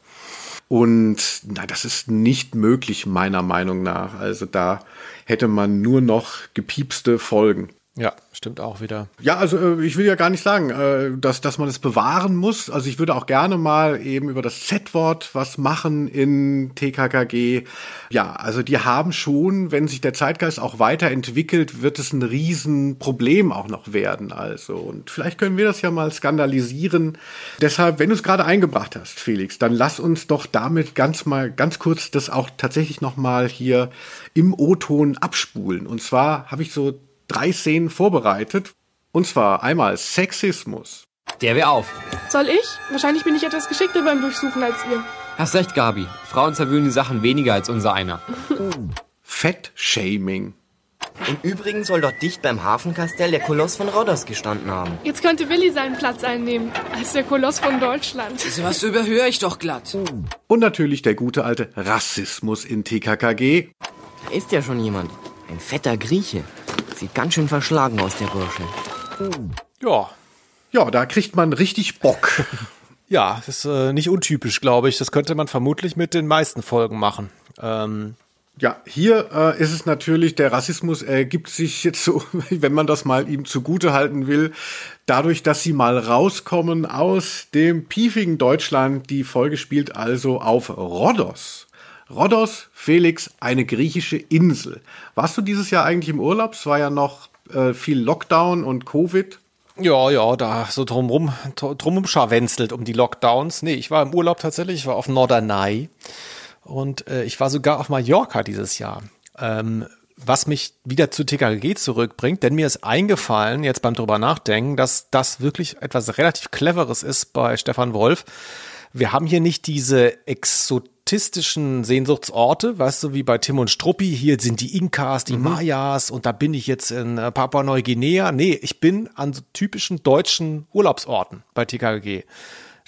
Und na, das ist nicht möglich, meiner Meinung nach. Also da hätte man nur noch gepiepste Folgen. Ja, stimmt auch wieder. Ja, also äh, ich will ja gar nicht sagen, äh, dass, dass man es bewahren muss. Also ich würde auch gerne mal eben über das Z-Wort was machen in TKKG. Ja, also die haben schon, wenn sich der Zeitgeist auch weiterentwickelt, wird es ein Riesenproblem auch noch werden. Also und vielleicht können wir das ja mal skandalisieren. Deshalb, wenn du es gerade eingebracht hast, Felix, dann lass uns doch damit ganz mal ganz kurz das auch tatsächlich noch mal hier im O-Ton abspulen. Und zwar habe ich so drei Szenen vorbereitet. Und zwar einmal Sexismus. Der wäre auf. Soll ich? Wahrscheinlich bin ich etwas geschickter beim Durchsuchen als ihr. Hast recht, Gabi. Frauen zerwühlen die Sachen weniger als unser einer. Fettshaming. Im Übrigen soll dort dicht beim Hafenkastell der Koloss von Rhodos gestanden haben. Jetzt könnte Willi seinen Platz einnehmen, als der Koloss von Deutschland. So was überhöre ich doch glatt. Und natürlich der gute alte Rassismus in TKKG. Da ist ja schon jemand. Ein fetter Grieche. Sieht ganz schön verschlagen aus, der Bursche. Ja. Ja, da kriegt man richtig Bock. ja, das ist äh, nicht untypisch, glaube ich. Das könnte man vermutlich mit den meisten Folgen machen. Ähm, ja, hier äh, ist es natürlich, der Rassismus ergibt sich jetzt so, wenn man das mal ihm zugute halten will, dadurch, dass sie mal rauskommen aus dem piefigen Deutschland. Die Folge spielt also auf Rhodos. Rhodos, Felix, eine griechische Insel. Warst du dieses Jahr eigentlich im Urlaub? Es war ja noch äh, viel Lockdown und Covid. Ja, ja, da so drumrum, drumrum scharwenzelt um die Lockdowns. Nee, ich war im Urlaub tatsächlich, ich war auf Norderney und äh, ich war sogar auf Mallorca dieses Jahr. Ähm, was mich wieder zu TKG zurückbringt, denn mir ist eingefallen, jetzt beim drüber nachdenken, dass das wirklich etwas relativ Cleveres ist bei Stefan Wolf. Wir haben hier nicht diese Exot statistischen Sehnsuchtsorte, weißt du, wie bei Tim und Struppi, hier sind die Inkas, die mhm. Mayas und da bin ich jetzt in äh, Papua-Neuguinea. Nee, ich bin an so typischen deutschen Urlaubsorten bei TKG.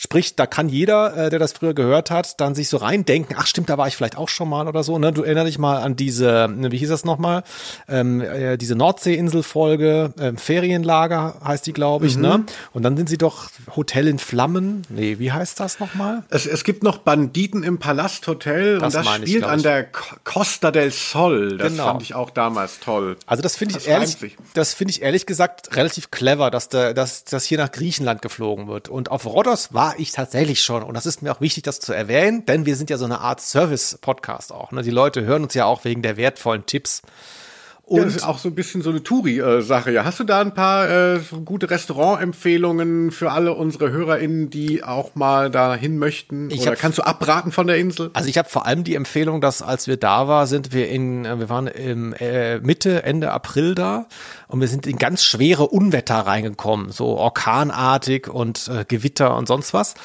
Sprich, da kann jeder, äh, der das früher gehört hat, dann sich so reindenken, ach stimmt, da war ich vielleicht auch schon mal oder so. Ne? Du erinnerst dich mal an diese, wie hieß das nochmal, ähm, äh, diese Nordseeinsel-Folge, ähm, Ferienlager heißt die, glaube ich. Ne? Mhm. Ne? Und dann sind sie doch Hotel in Flammen. Nee, wie heißt das nochmal? Es, es gibt noch Banditen im Palasthotel das und das spielt ich, an der Costa del Sol. Das genau. fand ich auch damals toll. Also das finde ich das ehrlich, das finde ich ehrlich gesagt relativ clever, dass, der, dass, dass hier nach Griechenland geflogen wird. Und auf Rhodos war war ich tatsächlich schon. Und das ist mir auch wichtig, das zu erwähnen, denn wir sind ja so eine Art Service-Podcast auch. Ne? Die Leute hören uns ja auch wegen der wertvollen Tipps. Und das ist auch so ein bisschen so eine Touri-Sache. Ja, hast du da ein paar äh, gute Restaurantempfehlungen für alle unsere HörerInnen, die auch mal dahin möchten? Ich Oder hab- kannst du abraten von der Insel? Also ich habe vor allem die Empfehlung, dass als wir da waren, sind wir in, äh, wir waren im äh, Mitte, Ende April da und wir sind in ganz schwere Unwetter reingekommen, so orkanartig und äh, Gewitter und sonst was.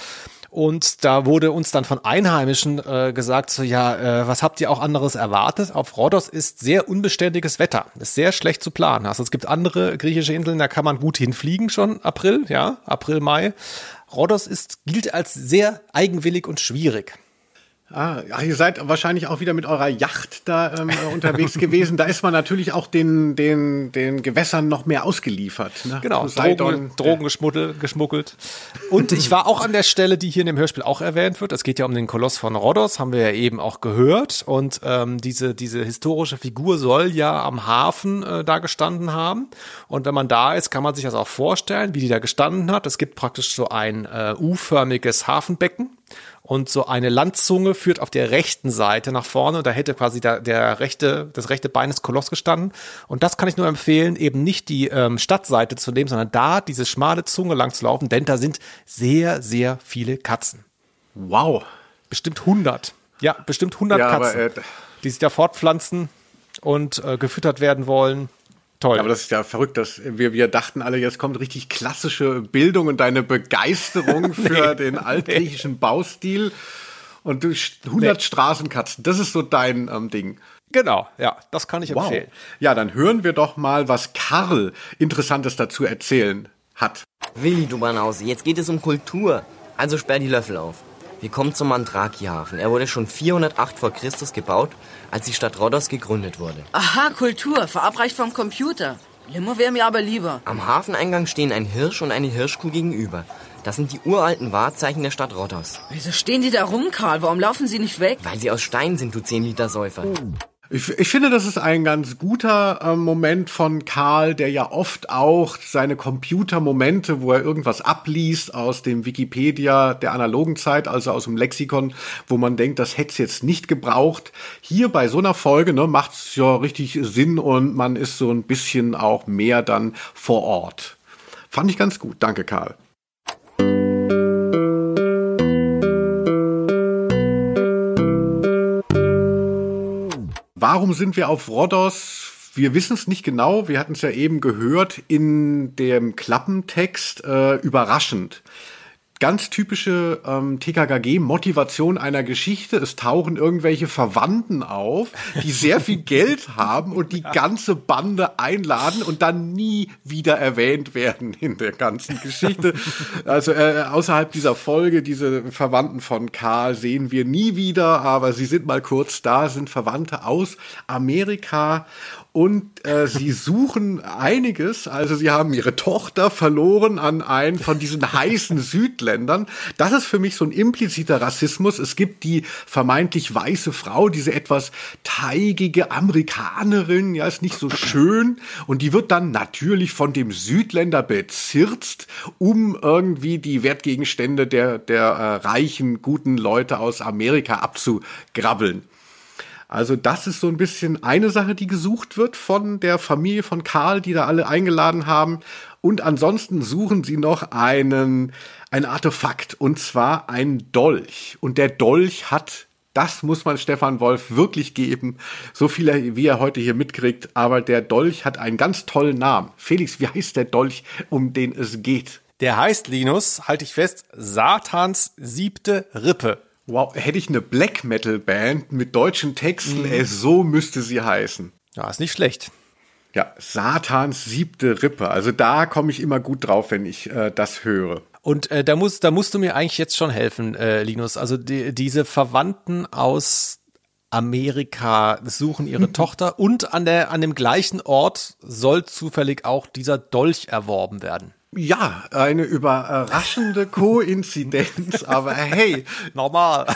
Und da wurde uns dann von Einheimischen äh, gesagt, so ja, äh, was habt ihr auch anderes erwartet? Auf Rhodos ist sehr unbeständiges Wetter, ist sehr schlecht zu planen. Also es gibt andere griechische Inseln, da kann man gut hinfliegen schon April, ja, April, Mai. Rhodos ist, gilt als sehr eigenwillig und schwierig. Ah, ihr seid wahrscheinlich auch wieder mit eurer Yacht da ähm, äh, unterwegs gewesen. Da ist man natürlich auch den, den, den Gewässern noch mehr ausgeliefert. Ne? Genau, Drogen, Drogen geschmuggelt, geschmuggelt. Und ich war auch an der Stelle, die hier in dem Hörspiel auch erwähnt wird. Es geht ja um den Koloss von Rhodos, haben wir ja eben auch gehört. Und ähm, diese, diese historische Figur soll ja am Hafen äh, da gestanden haben. Und wenn man da ist, kann man sich das auch vorstellen, wie die da gestanden hat. Es gibt praktisch so ein äh, U-förmiges Hafenbecken. Und so eine Landzunge führt auf der rechten Seite nach vorne. Und da hätte quasi der, der rechte, das rechte Bein des Koloss gestanden. Und das kann ich nur empfehlen, eben nicht die ähm, Stadtseite zu nehmen, sondern da diese schmale Zunge lang zu laufen, denn da sind sehr, sehr viele Katzen. Wow. Bestimmt 100. Ja, bestimmt 100 Ja, aber, Katzen, äh, die sich da fortpflanzen und äh, gefüttert werden wollen. Toll. Aber das ist ja verrückt, dass wir, wir dachten alle, jetzt kommt richtig klassische Bildung und deine Begeisterung für den altgriechischen Baustil und du 100 Straßenkatzen. Das ist so dein ähm, Ding. genau, ja, das kann ich Wow. empfehlen. Ja, dann hören wir doch mal, was Karl Interessantes dazu erzählen hat. Willi, du Banause, jetzt geht es um Kultur. Also sperr die Löffel auf. Wir kommen zum Mandraki-Hafen. Er wurde schon 408 vor Christus gebaut, als die Stadt Rhodos gegründet wurde. Aha, Kultur, verabreicht vom Computer. Limo wäre mir aber lieber. Am Hafeneingang stehen ein Hirsch und eine Hirschkuh gegenüber. Das sind die uralten Wahrzeichen der Stadt Rhodos. Wieso stehen die da rum, Karl? Warum laufen sie nicht weg? Weil sie aus Stein sind, du 10-Liter-Säufer. Ich, ich finde, das ist ein ganz guter ähm, Moment von Karl, der ja oft auch seine Computermomente, wo er irgendwas abliest aus dem Wikipedia der analogen Zeit, also aus dem Lexikon, wo man denkt, das hätte es jetzt nicht gebraucht. Hier bei so einer Folge ne, macht es ja richtig Sinn und man ist so ein bisschen auch mehr dann vor Ort. Fand ich ganz gut. Danke, Karl. Warum sind wir auf Rhodos? Wir wissen es nicht genau. Wir hatten es ja eben gehört in dem Klappentext. Äh, überraschend. Ganz typische ähm, TKKG-Motivation einer Geschichte. Es tauchen irgendwelche Verwandten auf, die sehr viel Geld haben und die ganze Bande einladen und dann nie wieder erwähnt werden in der ganzen Geschichte. Also äh, außerhalb dieser Folge, diese Verwandten von Karl sehen wir nie wieder, aber sie sind mal kurz da, sind Verwandte aus Amerika und äh, sie suchen einiges. Also sie haben ihre Tochter verloren an einen von diesen heißen Südländern. Das ist für mich so ein impliziter Rassismus. Es gibt die vermeintlich weiße Frau, diese etwas teigige Amerikanerin, ja, ist nicht so schön. Und die wird dann natürlich von dem Südländer bezirzt, um irgendwie die Wertgegenstände der, der äh, reichen, guten Leute aus Amerika abzugrabbeln. Also das ist so ein bisschen eine Sache, die gesucht wird von der Familie von Karl, die da alle eingeladen haben. Und ansonsten suchen sie noch einen, ein Artefakt, und zwar ein Dolch. Und der Dolch hat, das muss man Stefan Wolf wirklich geben, so viel wie er heute hier mitkriegt, aber der Dolch hat einen ganz tollen Namen. Felix, wie heißt der Dolch, um den es geht? Der heißt, Linus, halte ich fest, Satans siebte Rippe. Wow, hätte ich eine Black Metal Band mit deutschen Texten, ey, so müsste sie heißen. Ja, ist nicht schlecht. Ja, Satans siebte Rippe. Also da komme ich immer gut drauf, wenn ich äh, das höre. Und äh, da, muss, da musst du mir eigentlich jetzt schon helfen, äh, Linus. Also die, diese Verwandten aus Amerika suchen ihre Tochter und an, der, an dem gleichen Ort soll zufällig auch dieser Dolch erworben werden. Ja, eine überraschende Koinzidenz, aber hey, Normal.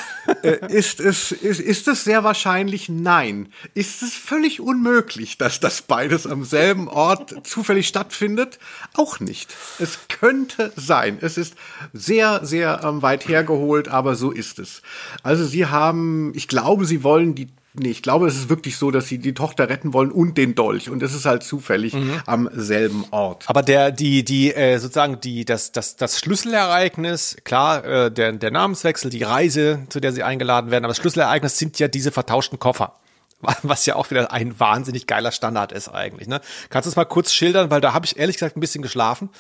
äh, ist es, ist, ist es sehr wahrscheinlich? Nein. Ist es völlig unmöglich, dass das beides am selben Ort zufällig stattfindet? Auch nicht. Es könnte sein. Es ist sehr, sehr ähm, weit hergeholt, aber so ist es. Also sie haben, ich glaube, sie wollen die nee, ich glaube, es ist wirklich so, dass sie die Tochter retten wollen und den Dolch. Und es ist halt zufällig mhm. am selben Ort. Aber der, die, die, äh, sozusagen die, das, das, das Schlüsselereignis, klar, äh, der, der Namenswechsel, die Reise, zu der sie eingeladen werden, aber das Schlüsselereignis sind ja diese vertauschten Koffer. Was ja auch wieder ein wahnsinnig geiler Standard ist eigentlich. Ne? Kannst du es mal kurz schildern, weil da habe ich ehrlich gesagt ein bisschen geschlafen.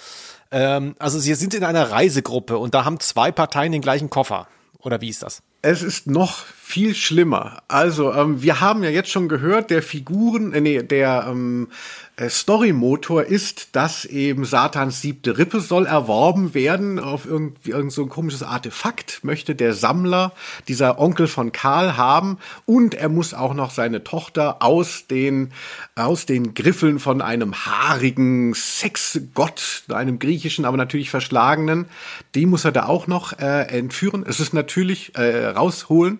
Ähm, also sie sind in einer Reisegruppe und da haben zwei Parteien den gleichen Koffer. Oder wie ist das? Es ist noch viel schlimmer. Also, ähm, wir haben ja jetzt schon gehört, der Figuren, äh, nee, der ähm, äh, Story-Motor ist, dass eben Satans siebte Rippe soll erworben werden auf irgendwie irgend so ein komisches Artefakt, möchte der Sammler, dieser Onkel von Karl haben und er muss auch noch seine Tochter aus den, aus den Griffeln von einem haarigen Sexgott, einem griechischen, aber natürlich verschlagenen, die muss er da auch noch äh, entführen. Es ist natürlich äh, rausholen.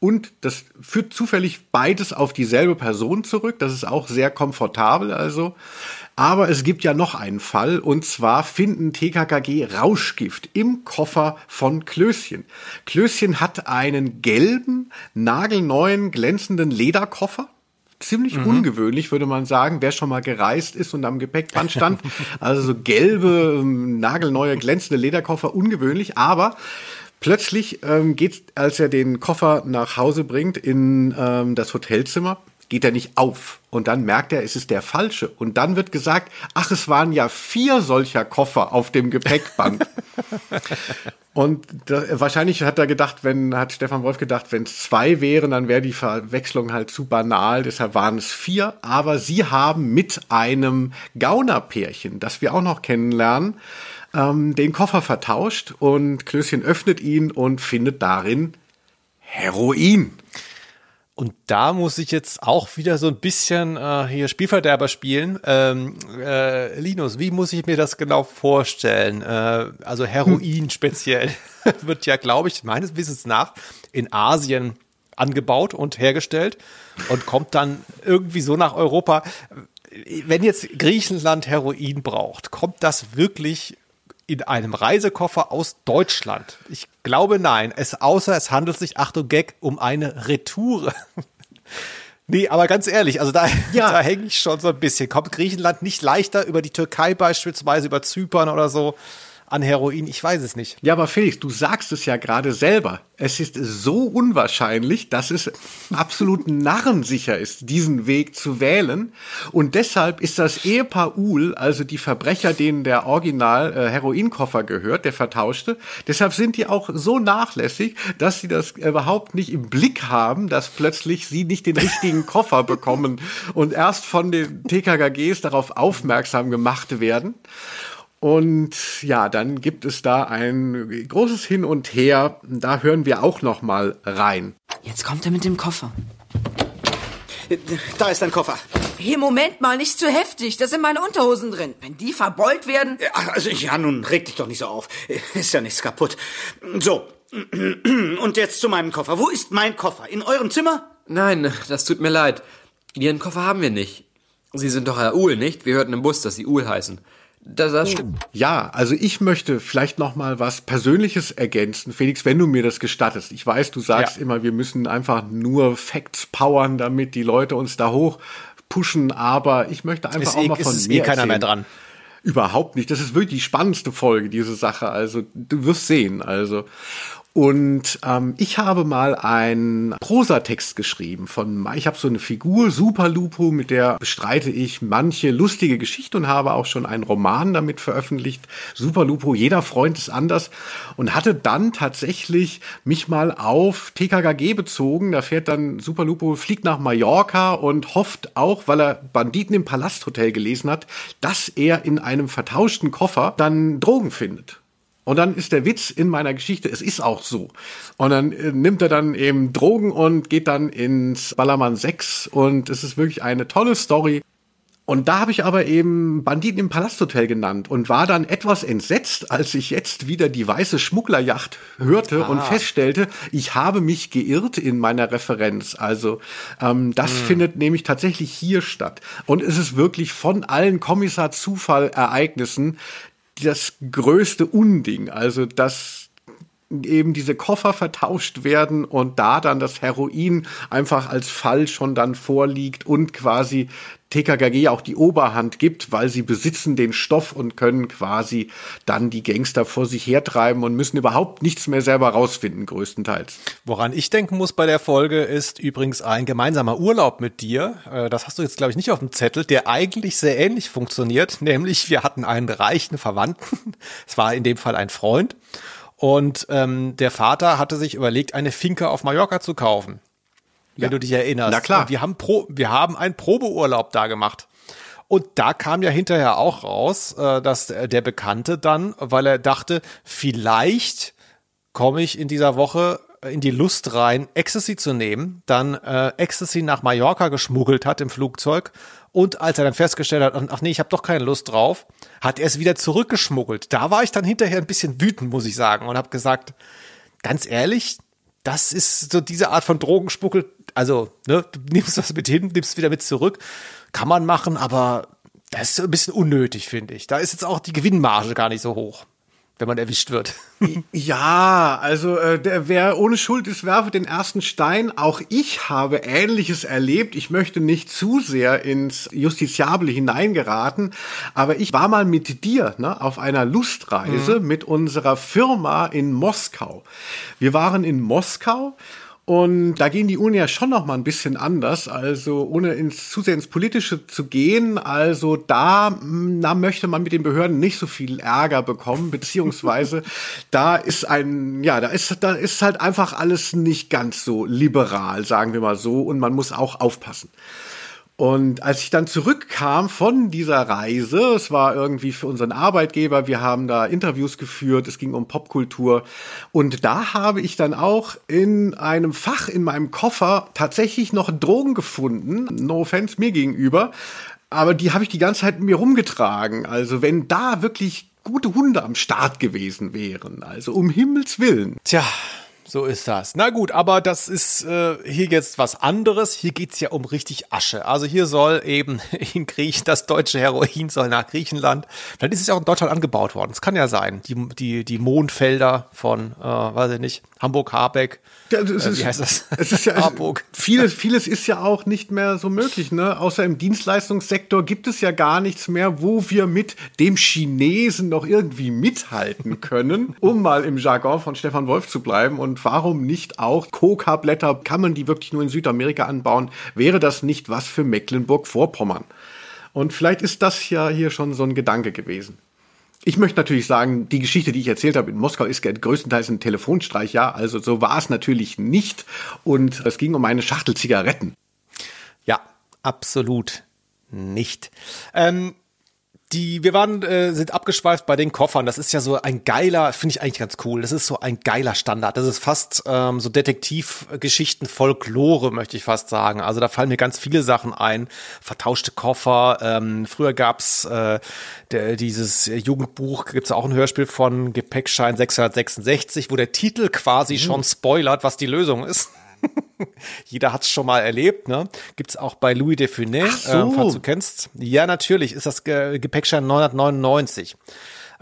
Und das führt zufällig beides auf dieselbe Person zurück. Das ist auch sehr komfortabel also. Aber es gibt ja noch einen Fall und zwar finden TKKG Rauschgift im Koffer von Klößchen. Klößchen hat einen gelben, nagelneuen, glänzenden Lederkoffer ziemlich mhm. ungewöhnlich, würde man sagen, wer schon mal gereist ist und am Gepäckband stand. also so gelbe, ähm, nagelneue, glänzende Lederkoffer, ungewöhnlich, aber Plötzlich ähm, geht, als er den Koffer nach Hause bringt in ähm, das Hotelzimmer, geht er nicht auf. Und dann merkt er, es ist der falsche. Und dann wird gesagt, ach, es waren ja vier solcher Koffer auf dem Gepäckband. und da, wahrscheinlich hat er gedacht, wenn, hat Stefan Wolf gedacht, wenn es zwei wären, dann wäre die Verwechslung halt zu banal. Deshalb waren es vier. Aber sie haben mit einem Gaunerpärchen, das wir auch noch kennenlernen, ähm, den Koffer vertauscht und Klößchen öffnet ihn und findet darin Heroin. Und da muss ich jetzt auch wieder so ein bisschen äh, hier Spielverderber spielen. Ähm, äh, Linus, wie muss ich mir das genau vorstellen? Äh, also Heroin hm. speziell wird ja, glaube ich, meines Wissens nach in Asien angebaut und hergestellt und kommt dann irgendwie so nach Europa. Wenn jetzt Griechenland Heroin braucht, kommt das wirklich in einem Reisekoffer aus Deutschland? Ich glaube nein. Es, außer es handelt sich, Achtung Gag, um eine Retoure. nee, aber ganz ehrlich, also da, ja. da hänge ich schon so ein bisschen. Kommt Griechenland nicht leichter über die Türkei beispielsweise, über Zypern oder so? An Heroin, ich weiß es nicht. Ja, aber Felix, du sagst es ja gerade selber. Es ist so unwahrscheinlich, dass es absolut narrensicher ist, diesen Weg zu wählen. Und deshalb ist das Ehepaar Uhl, also die Verbrecher, denen der Original äh, Heroinkoffer gehört, der vertauschte, deshalb sind die auch so nachlässig, dass sie das überhaupt nicht im Blick haben, dass plötzlich sie nicht den richtigen Koffer bekommen und erst von den TKKGs darauf aufmerksam gemacht werden. Und ja, dann gibt es da ein großes Hin und Her. Da hören wir auch noch mal rein. Jetzt kommt er mit dem Koffer. Da ist dein Koffer. Hier, Moment mal, nicht zu heftig. Da sind meine Unterhosen drin. Wenn die verbeult werden. Also, ja, nun reg dich doch nicht so auf. Ist ja nichts kaputt. So. Und jetzt zu meinem Koffer. Wo ist mein Koffer? In eurem Zimmer? Nein, das tut mir leid. Ihren Koffer haben wir nicht. Sie sind doch Herr Uhl, nicht? Wir hörten im Bus, dass Sie Uhl heißen. Das, das stimmt. Ja, also ich möchte vielleicht noch mal was Persönliches ergänzen, Felix, wenn du mir das gestattest. Ich weiß, du sagst ja. immer, wir müssen einfach nur Facts powern, damit die Leute uns da hoch pushen, aber ich möchte einfach ist auch eh, mal von ist mir eh keiner erzählen. mehr dran. Überhaupt nicht. Das ist wirklich die spannendste Folge, diese Sache. Also du wirst sehen. Also und ähm, ich habe mal einen Prosatext geschrieben von, ich habe so eine Figur, Super Lupo, mit der bestreite ich manche lustige Geschichte und habe auch schon einen Roman damit veröffentlicht. Super Lupo, jeder Freund ist anders und hatte dann tatsächlich mich mal auf TKKG bezogen. Da fährt dann Super Lupo, fliegt nach Mallorca und hofft auch, weil er Banditen im Palasthotel gelesen hat, dass er in einem vertauschten Koffer dann Drogen findet. Und dann ist der Witz in meiner Geschichte, es ist auch so. Und dann äh, nimmt er dann eben Drogen und geht dann ins Ballermann 6 und es ist wirklich eine tolle Story. Und da habe ich aber eben Banditen im Palasthotel genannt und war dann etwas entsetzt, als ich jetzt wieder die weiße Schmugglerjacht hörte ah. und feststellte, ich habe mich geirrt in meiner Referenz. Also ähm, das hm. findet nämlich tatsächlich hier statt. Und es ist wirklich von allen Kommissar-Zufall-Ereignissen das größte Unding. Also das eben diese Koffer vertauscht werden und da dann das Heroin einfach als Fall schon dann vorliegt und quasi TKKG auch die Oberhand gibt, weil sie besitzen den Stoff und können quasi dann die Gangster vor sich hertreiben und müssen überhaupt nichts mehr selber rausfinden, größtenteils. Woran ich denken muss bei der Folge ist übrigens ein gemeinsamer Urlaub mit dir. Äh, das hast du jetzt, glaube ich, nicht auf dem Zettel, der eigentlich sehr ähnlich funktioniert. Nämlich, wir hatten einen reichen Verwandten. Es war in dem Fall ein Freund. Und ähm, der Vater hatte sich überlegt, eine Finca auf Mallorca zu kaufen wenn ja. du dich erinnerst. Na klar. Und wir haben, Pro, wir haben einen Probeurlaub da gemacht. Und da kam ja hinterher auch raus, äh, dass der Bekannte dann, weil er dachte, vielleicht komme ich in dieser Woche in die Lust rein, Ecstasy zu nehmen, dann äh, Ecstasy nach Mallorca geschmuggelt hat im Flugzeug und als er dann festgestellt hat, ach nee, ich habe doch keine Lust drauf, hat er es wieder zurückgeschmuggelt. Da war ich dann hinterher ein bisschen wütend, muss ich sagen, und habe gesagt, ganz ehrlich, das ist so diese Art von Drogenspuckel. Also, ne, du nimmst das mit hin, nimmst es wieder mit zurück. Kann man machen, aber das ist ein bisschen unnötig, finde ich. Da ist jetzt auch die Gewinnmarge gar nicht so hoch wenn man erwischt wird. Ja, also äh, der, wer ohne Schuld ist, werfe den ersten Stein. Auch ich habe Ähnliches erlebt. Ich möchte nicht zu sehr ins Justiziable hineingeraten, aber ich war mal mit dir ne, auf einer Lustreise mhm. mit unserer Firma in Moskau. Wir waren in Moskau und da gehen die Uni ja schon noch mal ein bisschen anders. Also ohne ins, zu sehr ins Politische zu gehen. Also da, hm, da möchte man mit den Behörden nicht so viel Ärger bekommen, beziehungsweise da ist ein, ja, da ist, da ist halt einfach alles nicht ganz so liberal, sagen wir mal so. Und man muss auch aufpassen. Und als ich dann zurückkam von dieser Reise, es war irgendwie für unseren Arbeitgeber, wir haben da Interviews geführt, es ging um Popkultur. Und da habe ich dann auch in einem Fach in meinem Koffer tatsächlich noch Drogen gefunden. No offense mir gegenüber. Aber die habe ich die ganze Zeit mit mir rumgetragen. Also wenn da wirklich gute Hunde am Start gewesen wären. Also um Himmels Willen. Tja, so ist das. Na gut, aber das ist äh, hier jetzt was anderes. Hier geht's ja um richtig Asche. Also hier soll eben in Griechenland, das deutsche Heroin soll nach Griechenland. Vielleicht ist es ja auch in Deutschland angebaut worden. Das kann ja sein. Die, die, die Mondfelder von, äh, weiß ich nicht, Hamburg-Habeck ja, es äh, ist, Wie heißt das? Es ist ja, Harburg. Vieles, vieles ist ja auch nicht mehr so möglich, ne? Außer im Dienstleistungssektor gibt es ja gar nichts mehr, wo wir mit dem Chinesen noch irgendwie mithalten können, um mal im Jargon von Stefan Wolf zu bleiben. Und warum nicht auch Coca-Blätter? Kann man die wirklich nur in Südamerika anbauen? Wäre das nicht was für Mecklenburg-Vorpommern? Und vielleicht ist das ja hier schon so ein Gedanke gewesen. Ich möchte natürlich sagen, die Geschichte, die ich erzählt habe in Moskau, ist größtenteils ein Telefonstreich, ja. Also so war es natürlich nicht. Und es ging um eine Schachtel Zigaretten. Ja, absolut nicht. Ähm, die, wir waren, äh, sind abgeschweift bei den Koffern. Das ist ja so ein geiler, finde ich eigentlich ganz cool. Das ist so ein geiler Standard. Das ist fast ähm, so Detektivgeschichten, Folklore, möchte ich fast sagen. Also da fallen mir ganz viele Sachen ein. Vertauschte Koffer. Ähm, früher gab's äh, der, dieses Jugendbuch, gibt's auch ein Hörspiel von Gepäckschein 666, wo der Titel quasi mhm. schon spoilert, was die Lösung ist. Jeder hat es schon mal erlebt, ne? Gibt es auch bei Louis de Funès, so. ähm, falls du kennst. Ja, natürlich, ist das Ge Gepäckschein 999.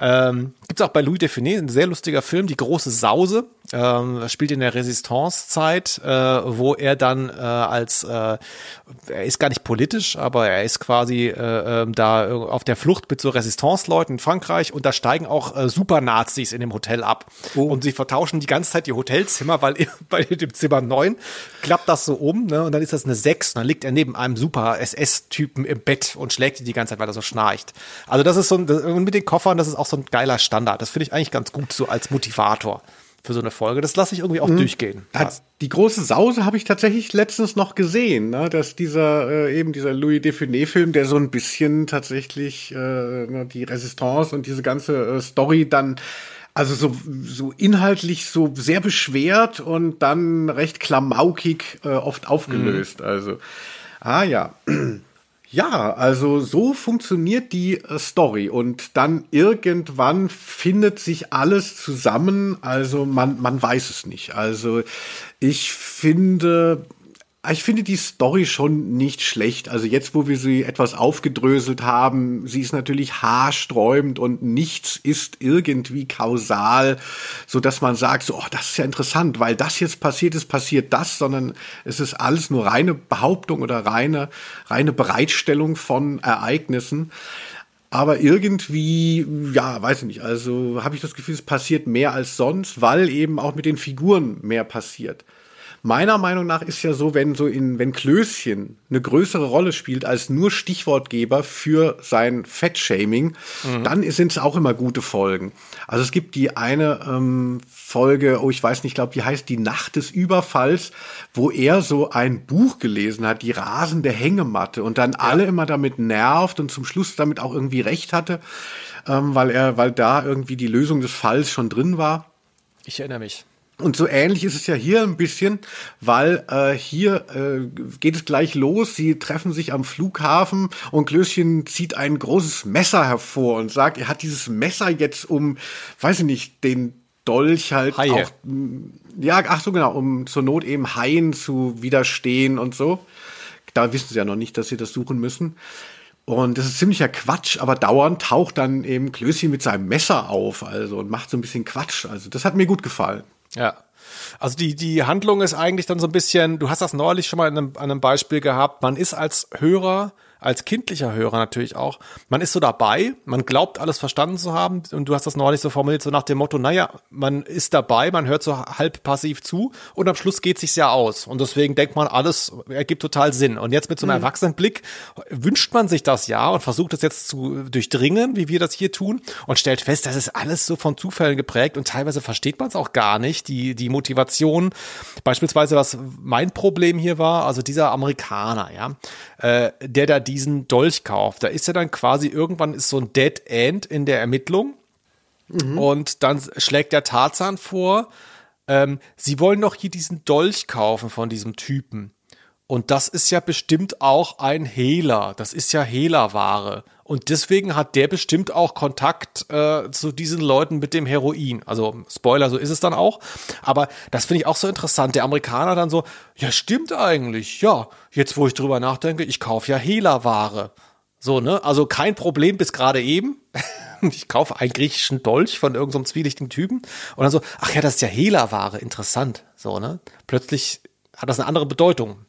Ähm, Gibt es auch bei Louis de Funès, ein sehr lustiger Film, Die große Sause. Ähm, spielt in der Resistance-Zeit, äh, wo er dann äh, als, äh, er ist gar nicht politisch, aber er ist quasi äh, äh, da auf der Flucht mit so Resistance-Leuten in Frankreich und da steigen auch äh, Super-Nazis in dem Hotel ab. Oh. Und sie vertauschen die ganze Zeit die Hotelzimmer, weil bei dem Zimmer 9 klappt das so um ne? und dann ist das eine 6 und dann liegt er neben einem Super-SS-Typen im Bett und schlägt ihn die ganze Zeit, weil er so schnarcht. Also das ist so ein, und mit den Koffern, das ist auch so ein geiler Standard. Das finde ich eigentlich ganz gut so als Motivator für so eine Folge. Das lasse ich irgendwie auch mhm. durchgehen. Die große Sause habe ich tatsächlich letztens noch gesehen, ne? dass dieser äh, eben dieser Louis Define-Film, der so ein bisschen tatsächlich äh, ne, die Resistance und diese ganze äh, Story dann also so, so inhaltlich so sehr beschwert und dann recht klamaukig äh, oft aufgelöst. Mhm. Also, ah ja. Ja, also so funktioniert die äh, Story und dann irgendwann findet sich alles zusammen, also man, man weiß es nicht. Also ich finde, Ich finde die Story schon nicht schlecht. Also jetzt, wo wir sie etwas aufgedröselt haben, sie ist natürlich haarsträubend und nichts ist irgendwie kausal, so dass man sagt, so, oh, das ist ja interessant, weil das jetzt passiert ist, passiert das, sondern es ist alles nur reine Behauptung oder reine, reine Bereitstellung von Ereignissen. Aber irgendwie, ja, weiß ich nicht, also habe ich das Gefühl, es passiert mehr als sonst, weil eben auch mit den Figuren mehr passiert. Meiner Meinung nach ist ja so, wenn so in, wenn Klößchen eine größere Rolle spielt als nur Stichwortgeber für sein Fettshaming, mhm. dann sind es auch immer gute Folgen. Also es gibt die eine ähm, Folge, oh ich weiß nicht, ich glaube, die heißt Die Nacht des Überfalls, wo er so ein Buch gelesen hat, die rasende Hängematte und dann ja. alle immer damit nervt und zum Schluss damit auch irgendwie recht hatte, ähm, weil er, weil da irgendwie die Lösung des Falls schon drin war. Ich erinnere mich. Und so ähnlich ist es ja hier ein bisschen, weil äh, hier äh, geht es gleich los. Sie treffen sich am Flughafen und Klößchen zieht ein großes Messer hervor und sagt, er hat dieses Messer jetzt um, weiß ich nicht, den Dolch halt Haie. auch, ja, ach so genau, um zur Not eben Haien zu widerstehen und so. Da wissen sie ja noch nicht, dass sie das suchen müssen. Und das ist ziemlicher Quatsch, aber dauernd taucht dann eben Klößchen mit seinem Messer auf, also und macht so ein bisschen Quatsch. Also das hat mir gut gefallen. Ja. Also die, die Handlung ist eigentlich dann so ein bisschen, du hast das neulich schon mal in einem, an einem Beispiel gehabt, man ist als Hörer als kindlicher Hörer natürlich auch, man ist so dabei, man glaubt alles verstanden zu haben. Und du hast das neulich so formuliert, so nach dem Motto, naja, man ist dabei, man hört so halb passiv zu und am Schluss geht sich's ja aus. Und deswegen denkt man, alles ergibt total Sinn. Und jetzt mit so einem mhm. Erwachsenenblick wünscht man sich das ja und versucht es jetzt zu durchdringen, wie wir das hier tun und stellt fest, das ist alles so von Zufällen geprägt und teilweise versteht man es auch gar nicht, die, die Motivation, beispielsweise was mein Problem hier war, also dieser Amerikaner, ja, äh, der da diesen Dolch kauft. Da ist ja dann quasi irgendwann ist so ein Dead End in der Ermittlung. Mhm. Und dann schlägt der Tarzan vor, ähm, sie wollen doch hier diesen Dolch kaufen von diesem Typen. Und das ist ja bestimmt auch ein Hehler. Das ist ja Hehlerware. Und deswegen hat der bestimmt auch Kontakt äh, zu diesen Leuten mit dem Heroin. Also Spoiler, so ist es dann auch. Aber das finde ich auch so interessant. Der Amerikaner dann so, ja stimmt eigentlich, ja. Jetzt wo ich drüber nachdenke, ich kaufe ja Hehlerware. So, ne? Also kein Problem bis gerade eben. ich kaufe einen griechischen Dolch von irgendeinem so zwielichtigen Typen. Und dann so, ach ja, das ist ja Hehlerware. Interessant. So, ne? Plötzlich hat das eine andere Bedeutung.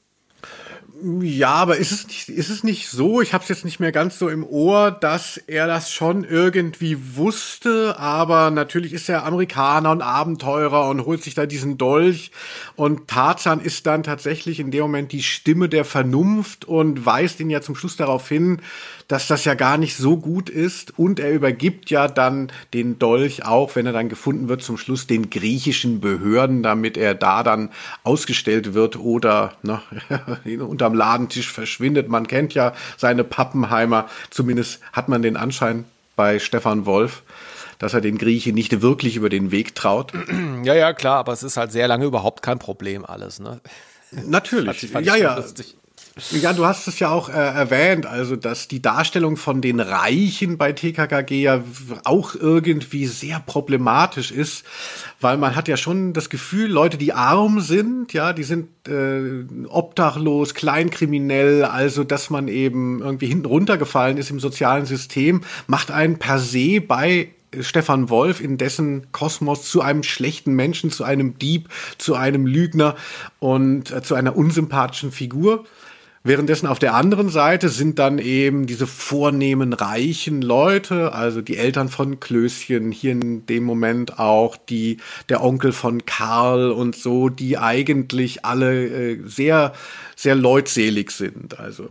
Ja, aber ist es nicht, ist es nicht so, ich habe es jetzt nicht mehr ganz so im Ohr, dass er das schon irgendwie wusste, aber natürlich ist er Amerikaner und Abenteurer und holt sich da diesen Dolch. Und Tarzan ist dann tatsächlich in dem Moment die Stimme der Vernunft und weist ihn ja zum Schluss darauf hin, dass das ja gar nicht so gut ist und er übergibt ja dann den Dolch auch, wenn er dann gefunden wird, zum Schluss den griechischen Behörden, damit er da dann ausgestellt wird oder ne, unterm Ladentisch verschwindet. Man kennt ja seine Pappenheimer, zumindest hat man den Anschein bei Stefan Wolf dass er den Griechen nicht wirklich über den Weg traut. Ja, ja, klar, aber es ist halt sehr lange überhaupt kein Problem alles, ne? Natürlich. Fand, fand ja, ja. Lustig. Ja, du hast es ja auch äh, erwähnt, also dass die Darstellung von den Reichen bei TKKG ja auch irgendwie sehr problematisch ist, weil man hat ja schon das Gefühl, Leute, die arm sind, ja, die sind äh, obdachlos, kleinkriminell, also dass man eben irgendwie hinten runtergefallen ist im sozialen System, macht einen per se bei Stefan Wolf in dessen Kosmos zu einem schlechten Menschen, zu einem Dieb, zu einem Lügner und äh, zu einer unsympathischen Figur. Währenddessen auf der anderen Seite sind dann eben diese vornehmen reichen Leute, also die Eltern von Klößchen, hier in dem Moment auch die, der Onkel von Karl und so, die eigentlich alle äh, sehr, sehr leutselig sind. Also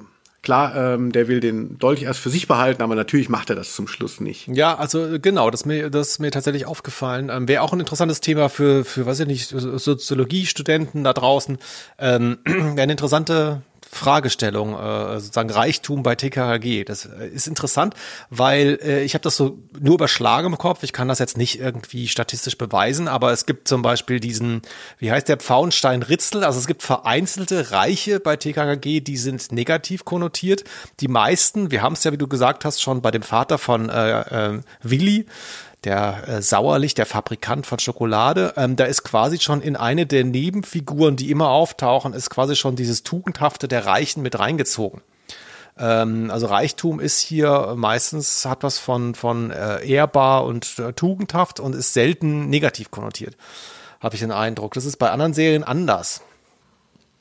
Klar, ähm, der will den Dolch erst für sich behalten, aber natürlich macht er das zum Schluss nicht. Ja, also genau, das mir, das ist mir tatsächlich aufgefallen. Ähm, Wäre auch ein interessantes Thema für, für, weiß ich nicht, Soziologiestudenten da draußen. Ähm, eine interessante Fragestellung, äh, sozusagen Reichtum bei TKHG. Das äh, ist interessant, weil äh, ich habe das so nur überschlagen im Kopf. Ich kann das jetzt nicht irgendwie statistisch beweisen, aber es gibt zum Beispiel diesen, wie heißt der Pfauenstein-Ritzel? Also es gibt vereinzelte Reiche bei TKHG, die sind negativ konnotiert. Die meisten, wir haben es ja, wie du gesagt hast, schon bei dem Vater von äh, äh, Willi, der äh, Sauerlich, der Fabrikant von Schokolade. Ähm, da ist quasi schon in eine der Nebenfiguren, die immer auftauchen, ist quasi schon dieses Tugendhafte der Reichen mit reingezogen. Ähm, also Reichtum ist hier meistens, hat was von, von äh, ehrbar und äh, tugendhaft und ist selten negativ konnotiert. Habe ich den Eindruck. Das ist bei anderen Serien anders.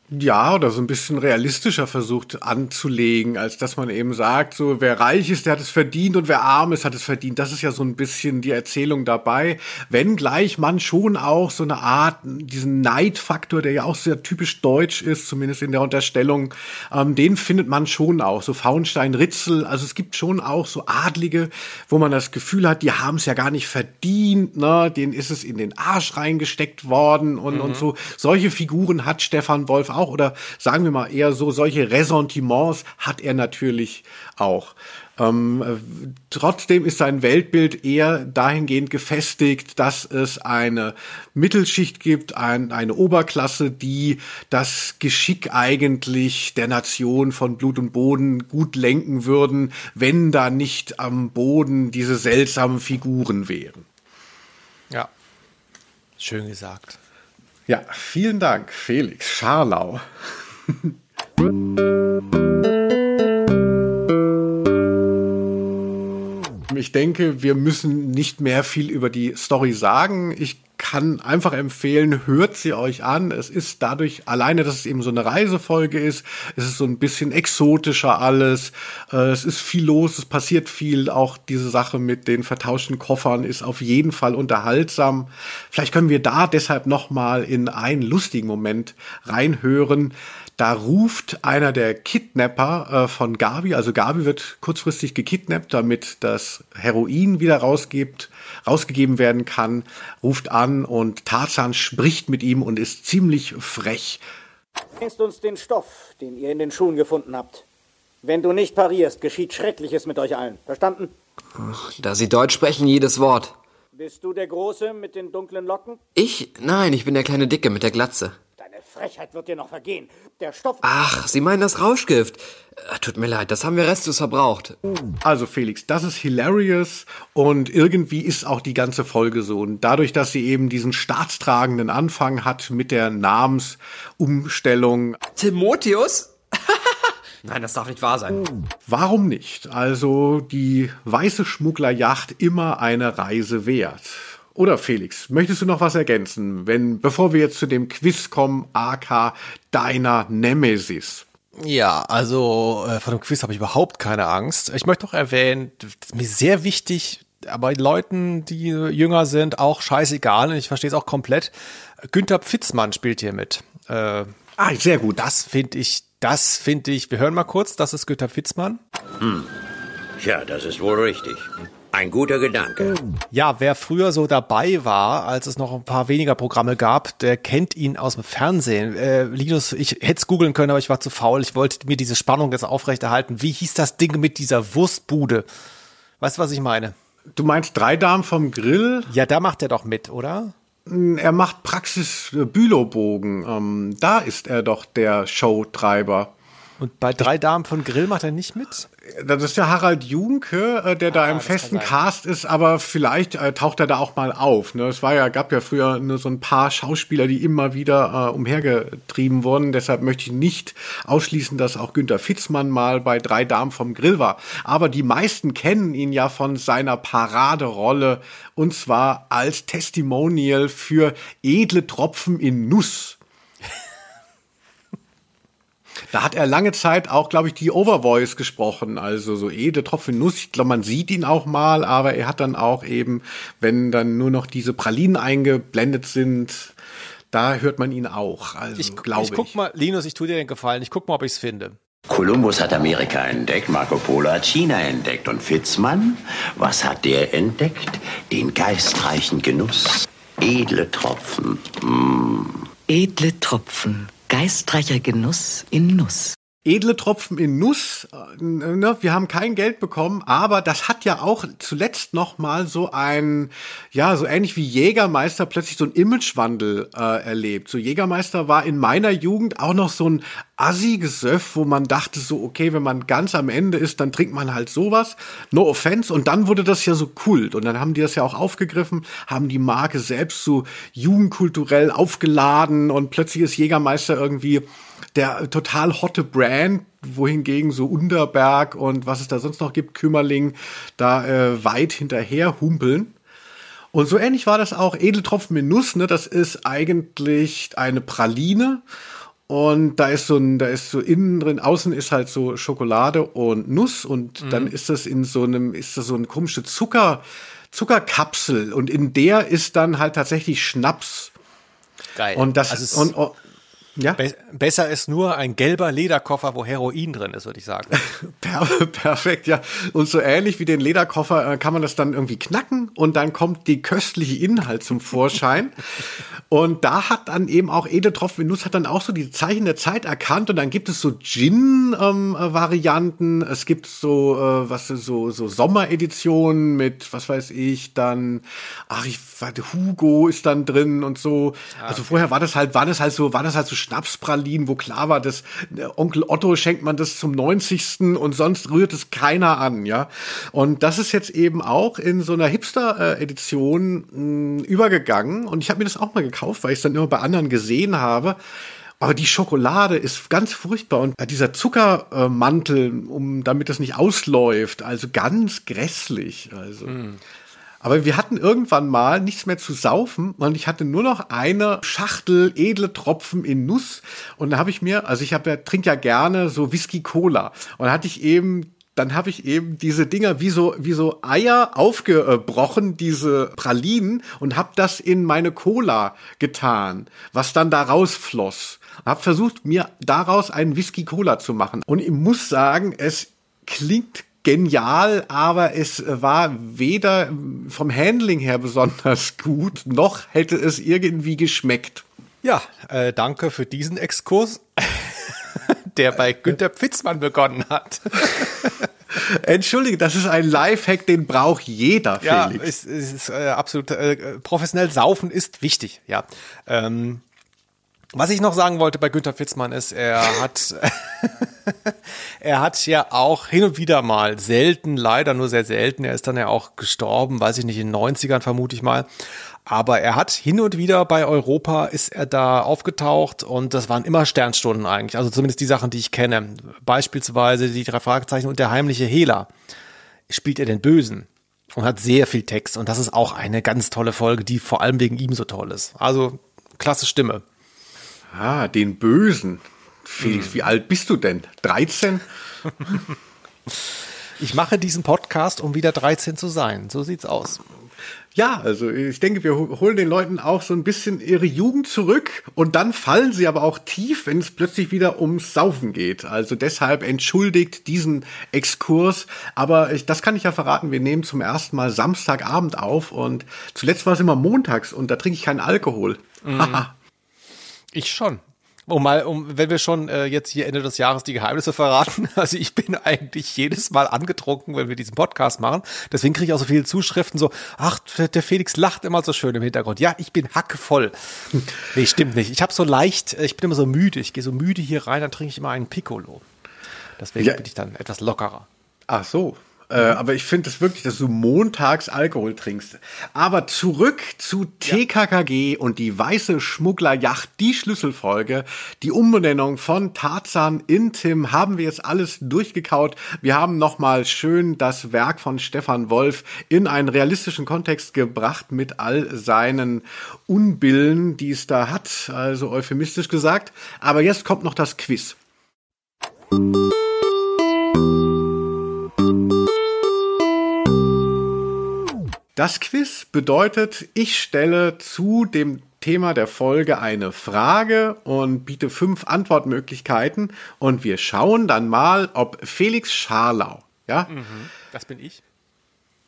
Ja, oder so ein bisschen realistischer versucht anzulegen, als dass man eben sagt, so wer reich ist, der hat es verdient und wer arm ist, hat es verdient. Das ist ja so ein bisschen die Erzählung dabei. Wenngleich man schon auch so eine Art, diesen Neidfaktor, der ja auch sehr typisch deutsch ist, zumindest in der Unterstellung, ähm, den findet man schon auch. So Faunstein, Ritzel, also es gibt schon auch so Adlige, wo man das Gefühl hat, die haben es ja gar nicht verdient, ne? denen ist es in den Arsch reingesteckt worden und, mhm. und so. Solche Figuren hat Stefan Wolf auch oder sagen wir mal eher so, solche Ressentiments hat er natürlich auch. Ähm, äh, trotzdem ist sein Weltbild eher dahingehend gefestigt, dass es eine Mittelschicht gibt, ein, eine Oberklasse, die das Geschick eigentlich der Nation von Blut und Boden gut lenken würden, wenn da nicht am Boden diese seltsamen Figuren wären. Ja, schön gesagt. Ja, vielen Dank, Felix Scharlau. ich denke, wir müssen nicht mehr viel über die Story sagen. Ich kann einfach empfehlen, hört sie euch an. Es ist dadurch alleine, dass es eben so eine Reisefolge ist, es ist so ein bisschen exotischer alles. Äh, es ist viel los, es passiert viel. Auch diese Sache mit den vertauschten Koffern ist auf jeden Fall unterhaltsam. Vielleicht können wir da deshalb noch mal in einen lustigen Moment reinhören. Da ruft einer der Kidnapper äh, von Gabi, also Gabi wird kurzfristig gekidnappt, damit das Heroin wieder rausgibt, rausgegeben werden kann, ruft an und Tarzan spricht mit ihm und ist ziemlich frech. Bringst uns den Stoff, den ihr in den Schuhen gefunden habt. Wenn du nicht parierst, geschieht Schreckliches mit euch allen. Verstanden? Da Sie Deutsch sprechen, jedes Wort. Bist du der Große mit den dunklen Locken? Ich? Nein, ich bin der kleine Dicke mit der Glatze. Frechheit wird dir noch vergehen. Der Stoff. Ach, Sie meinen das Rauschgift. Äh, tut mir leid, das haben wir restlos verbraucht. Also Felix, das ist hilarious und irgendwie ist auch die ganze Folge so. Und dadurch, dass sie eben diesen staatstragenden Anfang hat mit der Namensumstellung. Timotheus? Nein, das darf nicht wahr sein. Warum nicht? Also die weiße Schmugglerjacht immer eine Reise wert. Oder Felix, möchtest du noch was ergänzen, wenn, bevor wir jetzt zu dem Quiz kommen, AK deiner Nemesis? Ja, also äh, von dem Quiz habe ich überhaupt keine Angst. Ich möchte noch erwähnen, mir sehr wichtig, aber Leuten, die jünger sind, auch scheißegal, und ich verstehe es auch komplett. Günther Pfitzmann spielt hier mit. Äh, ah, sehr gut. Das finde ich, das finde ich, wir hören mal kurz, das ist Günther Pfitzmann. Hm. Ja, das ist wohl richtig. Ein guter Gedanke. Ja, wer früher so dabei war, als es noch ein paar weniger Programme gab, der kennt ihn aus dem Fernsehen. Äh, Linus, ich hätte es googeln können, aber ich war zu faul. Ich wollte mir diese Spannung jetzt aufrechterhalten. Wie hieß das Ding mit dieser Wurstbude? Weißt du, was ich meine? Du meinst drei Damen vom Grill? Ja, da macht er doch mit, oder? Er macht Praxis äh, Bülowbogen. Ähm, da ist er doch der Showtreiber. Und bei drei Damen von Grill macht er nicht mit? Das ist der Harald Junke, äh, der ah, da im festen Cast ist, aber vielleicht äh, taucht er da auch mal auf. Ne? Es war ja, gab ja früher nur so ein paar Schauspieler, die immer wieder äh, umhergetrieben wurden. Deshalb möchte ich nicht ausschließen, dass auch Günter Fitzmann mal bei drei Damen vom Grill war. Aber die meisten kennen ihn ja von seiner Paraderolle und zwar als Testimonial für edle Tropfen in Nuss da hat er lange Zeit auch, glaube ich, die Overvoice gesprochen, also so eh der Tropfen Nuss. Ich glaube, man sieht ihn auch mal, aber er hat dann auch eben, wenn dann nur noch diese Pralinen eingeblendet sind, da hört man ihn auch. Also, ich, glaube ich. Ich guck mal, Linus, ich tue dir den Gefallen. Ich guck mal, ob ich es finde. Kolumbus hat Amerika entdeckt, Marco Polo hat China entdeckt und Fitzmann, was hat der entdeckt? Den geistreichen Genuss. Edle Tropfen. Mm. Edle Tropfen geistreicher Genuss in Nuss. Edle Tropfen in Nuss. Äh, ne, wir haben kein Geld bekommen, aber das hat ja auch zuletzt noch mal so ein, ja, so ähnlich wie Jägermeister plötzlich so ein Imagewandel äh, erlebt. So Jägermeister war in meiner Jugend auch noch so ein Assi-Gesöff, wo man dachte so, okay, wenn man ganz am Ende ist, dann trinkt man halt sowas. No offense. Und dann wurde das ja so Kult. Und dann haben die das ja auch aufgegriffen, haben die Marke selbst so jugendkulturell aufgeladen und plötzlich ist Jägermeister irgendwie der total hotte Brand, wohingegen so Unterberg und was es da sonst noch gibt, Kümmerling, da äh, weit hinterher humpeln. Und so ähnlich war das auch Edeltropfen mit Nuss, ne? Das ist eigentlich eine Praline. Und da ist so ein, da ist so innen drin, außen ist halt so Schokolade und Nuss und mhm. dann ist das in so einem, ist das so eine komische Zucker, Zuckerkapsel und in der ist dann halt tatsächlich Schnaps. Geil. Und das also und, und ja? Be besser ist nur ein gelber Lederkoffer, wo Heroin drin ist, würde ich sagen. Per perfekt, ja. Und so ähnlich wie den Lederkoffer äh, kann man das dann irgendwie knacken und dann kommt die köstliche Inhalt zum Vorschein. und da hat dann eben auch Edeltropfen Nuss hat dann auch so die Zeichen der Zeit erkannt und dann gibt es so Gin-Varianten. Ähm, es gibt so, äh, was so, so Sommereditionen mit, was weiß ich, dann, ach, ich warte, Hugo ist dann drin und so. Ah, also vorher war das halt, war das halt so, war das halt so Schnapspralinen, wo klar war, dass äh, Onkel Otto schenkt man das zum 90. und sonst rührt es keiner an, ja. Und das ist jetzt eben auch in so einer Hipster-Edition übergegangen und ich habe mir das auch mal gekauft, weil ich es dann immer bei anderen gesehen habe. Aber die Schokolade ist ganz furchtbar und dieser Zuckermantel, um damit das nicht ausläuft, also ganz grässlich. Also. Mm. Aber wir hatten irgendwann mal nichts mehr zu saufen und ich hatte nur noch eine Schachtel edle Tropfen in Nuss. Und da habe ich mir, also ich habe ja trinke ja gerne so Whisky Cola. Und da hatte ich eben dann habe ich eben diese Dinger wie so wie so Eier aufgebrochen, diese Pralinen und habe das in meine Cola getan, was dann da rausfloss. Habe versucht mir daraus einen Whisky Cola zu machen. Und ich muss sagen, es klingt genial, aber es war weder vom Handling her besonders gut, noch hätte es irgendwie geschmeckt. Ja, äh, danke für diesen Exkurs, der bei Günter Pfitzmann begonnen hat. Entschuldige, das ist ein Lifehack, den braucht jeder, Felix. Ja, es, es ist äh, absolut äh, professionell saufen ist wichtig, ja. Ähm, was ich noch sagen wollte bei Günter Fitzmann ist, er hat, er hat ja auch hin und wieder mal selten, leider nur sehr selten, er ist dann ja auch gestorben, weiß ich nicht, in den 90ern vermute ich mal. Aber er hat hin und wieder bei Europa ist er da aufgetaucht und das waren immer Sternstunden eigentlich. Also zumindest die Sachen, die ich kenne. Beispielsweise die drei Fragezeichen und der heimliche Hehler. Spielt er den Bösen und hat sehr viel Text und das ist auch eine ganz tolle Folge, die vor allem wegen ihm so toll ist. Also klasse Stimme. Ah, den Bösen. Felix, hm. wie alt bist du denn? 13? ich mache diesen Podcast, um wieder 13 zu sein. So sieht's aus. Ja, also ich denke, wir holen den Leuten auch so ein bisschen ihre Jugend zurück und dann fallen sie aber auch tief, wenn es plötzlich wieder ums Saufen geht. Also deshalb entschuldigt diesen Exkurs. Aber ich, das kann ich ja verraten, wir nehmen zum ersten Mal Samstagabend auf und zuletzt war es immer montags und da trinke ich keinen Alkohol. Mhm. Ich schon. Um mal, um, wenn wir schon äh, jetzt hier Ende des Jahres die Geheimnisse verraten. Also ich bin eigentlich jedes Mal angetrunken, wenn wir diesen Podcast machen. Deswegen kriege ich auch so viele Zuschriften so, ach, der Felix lacht immer so schön im Hintergrund. Ja, ich bin hackevoll. nee, stimmt nicht. Ich habe so leicht, ich bin immer so müde. Ich gehe so müde hier rein, dann trinke ich immer einen Piccolo. Deswegen ja. bin ich dann etwas lockerer. Ach so, äh, aber ich finde es wirklich, dass du montags Alkohol trinkst. Aber zurück zu TKKG ja. und die weiße Schmugglerjacht, die Schlüsselfolge, die Umbenennung von Tarzan in Tim haben wir jetzt alles durchgekaut. Wir haben nochmal schön das Werk von Stefan Wolf in einen realistischen Kontext gebracht mit all seinen Unbillen, die es da hat, also euphemistisch gesagt. Aber jetzt kommt noch das Quiz. Das Quiz bedeutet, ich stelle zu dem Thema der Folge eine Frage und biete fünf Antwortmöglichkeiten und wir schauen dann mal, ob Felix Scharlau, ja, mhm, das bin ich,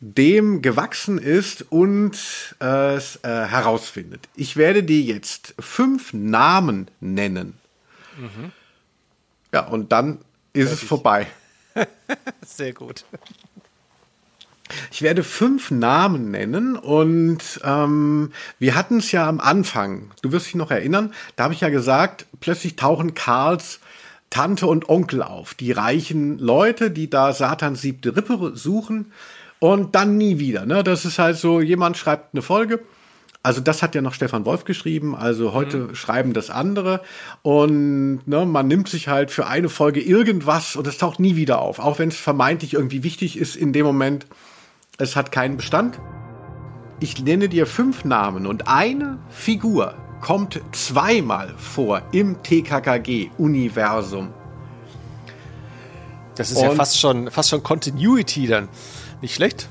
dem gewachsen ist und es äh, herausfindet. Ich werde dir jetzt fünf Namen nennen. Mhm. Ja, und dann ist es vorbei. Sehr gut. Ich werde fünf Namen nennen und ähm, wir hatten es ja am Anfang, du wirst dich noch erinnern, da habe ich ja gesagt, plötzlich tauchen Karls Tante und Onkel auf, die reichen Leute, die da Satans siebte Rippe suchen und dann nie wieder. Ne? Das ist halt so, jemand schreibt eine Folge. Also das hat ja noch Stefan Wolf geschrieben, also heute mhm. schreiben das andere und ne, man nimmt sich halt für eine Folge irgendwas und es taucht nie wieder auf, auch wenn es vermeintlich irgendwie wichtig ist in dem Moment. Es hat keinen Bestand. Ich nenne dir fünf Namen und eine Figur kommt zweimal vor im TKKG-Universum. Das ist und ja fast schon, fast schon Continuity dann. Nicht schlecht.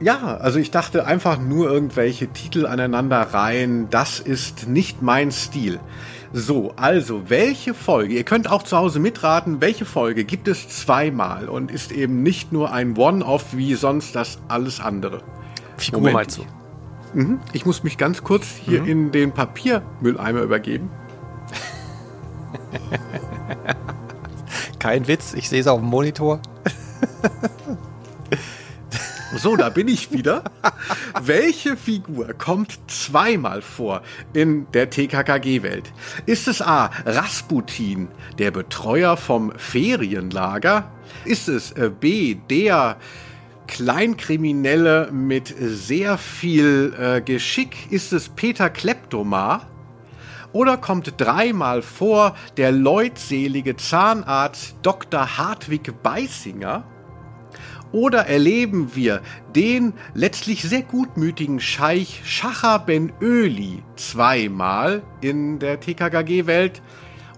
Ja, also ich dachte einfach nur irgendwelche Titel aneinander rein. Das ist nicht mein Stil. So, also, welche Folge, ihr könnt auch zu Hause mitraten, welche Folge gibt es zweimal und ist eben nicht nur ein One-Off wie sonst das alles andere. Figur Moment. meinst du? Mhm. Ich muss mich ganz kurz hier mhm. in den Papiermülleimer übergeben. Kein Witz, ich sehe es auf dem Monitor. So, da bin ich wieder. Welche Figur kommt zweimal vor in der TKKG-Welt? Ist es A. Rasputin, der Betreuer vom Ferienlager? Ist es äh, B. der Kleinkriminelle mit sehr viel äh, Geschick? Ist es Peter Kleptomar? Oder kommt dreimal vor der leutselige Zahnarzt Dr. Hartwig Beißinger? Oder erleben wir den letztlich sehr gutmütigen Scheich Schacher Ben Öli zweimal in der TKKG-Welt?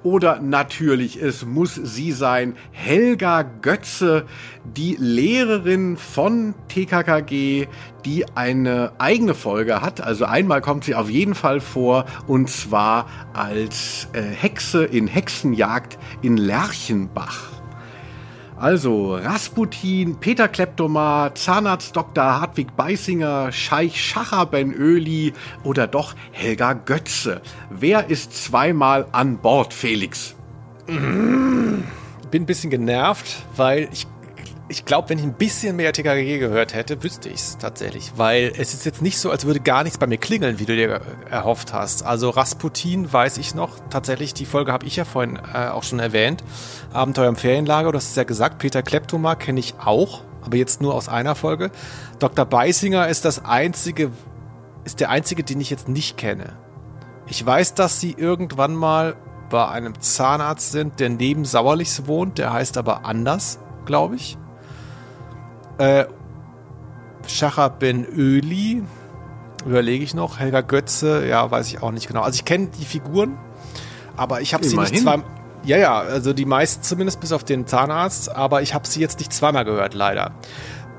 Oder natürlich, es muss sie sein, Helga Götze, die Lehrerin von TKKG, die eine eigene Folge hat. Also einmal kommt sie auf jeden Fall vor und zwar als äh, Hexe in Hexenjagd in Lerchenbach. Also Rasputin, Peter Kleptomar, Zahnarzt Dr. Hartwig Beißinger, Scheich Schacher Ben Öli oder doch Helga Götze. Wer ist zweimal an Bord, Felix? Bin ein bisschen genervt, weil ich ich glaube, wenn ich ein bisschen mehr TKG gehört hätte, wüsste ich es tatsächlich. Weil es ist jetzt nicht so, als würde gar nichts bei mir klingeln, wie du dir erhofft hast. Also Rasputin weiß ich noch. Tatsächlich, die Folge habe ich ja vorhin äh, auch schon erwähnt. Abenteuer im Ferienlager, du hast es ja gesagt. Peter Kleptomar kenne ich auch, aber jetzt nur aus einer Folge. Dr. Beisinger ist das einzige, ist der einzige, den ich jetzt nicht kenne. Ich weiß, dass sie irgendwann mal bei einem Zahnarzt sind, der neben Sauerlichs wohnt. Der heißt aber anders, glaube ich. Äh, Schacher Ben Öli, überlege ich noch. Helga Götze, ja, weiß ich auch nicht genau. Also ich kenne die Figuren, aber ich habe sie nicht zweimal. Ja, ja, also die meisten zumindest bis auf den Zahnarzt, aber ich habe sie jetzt nicht zweimal gehört, leider.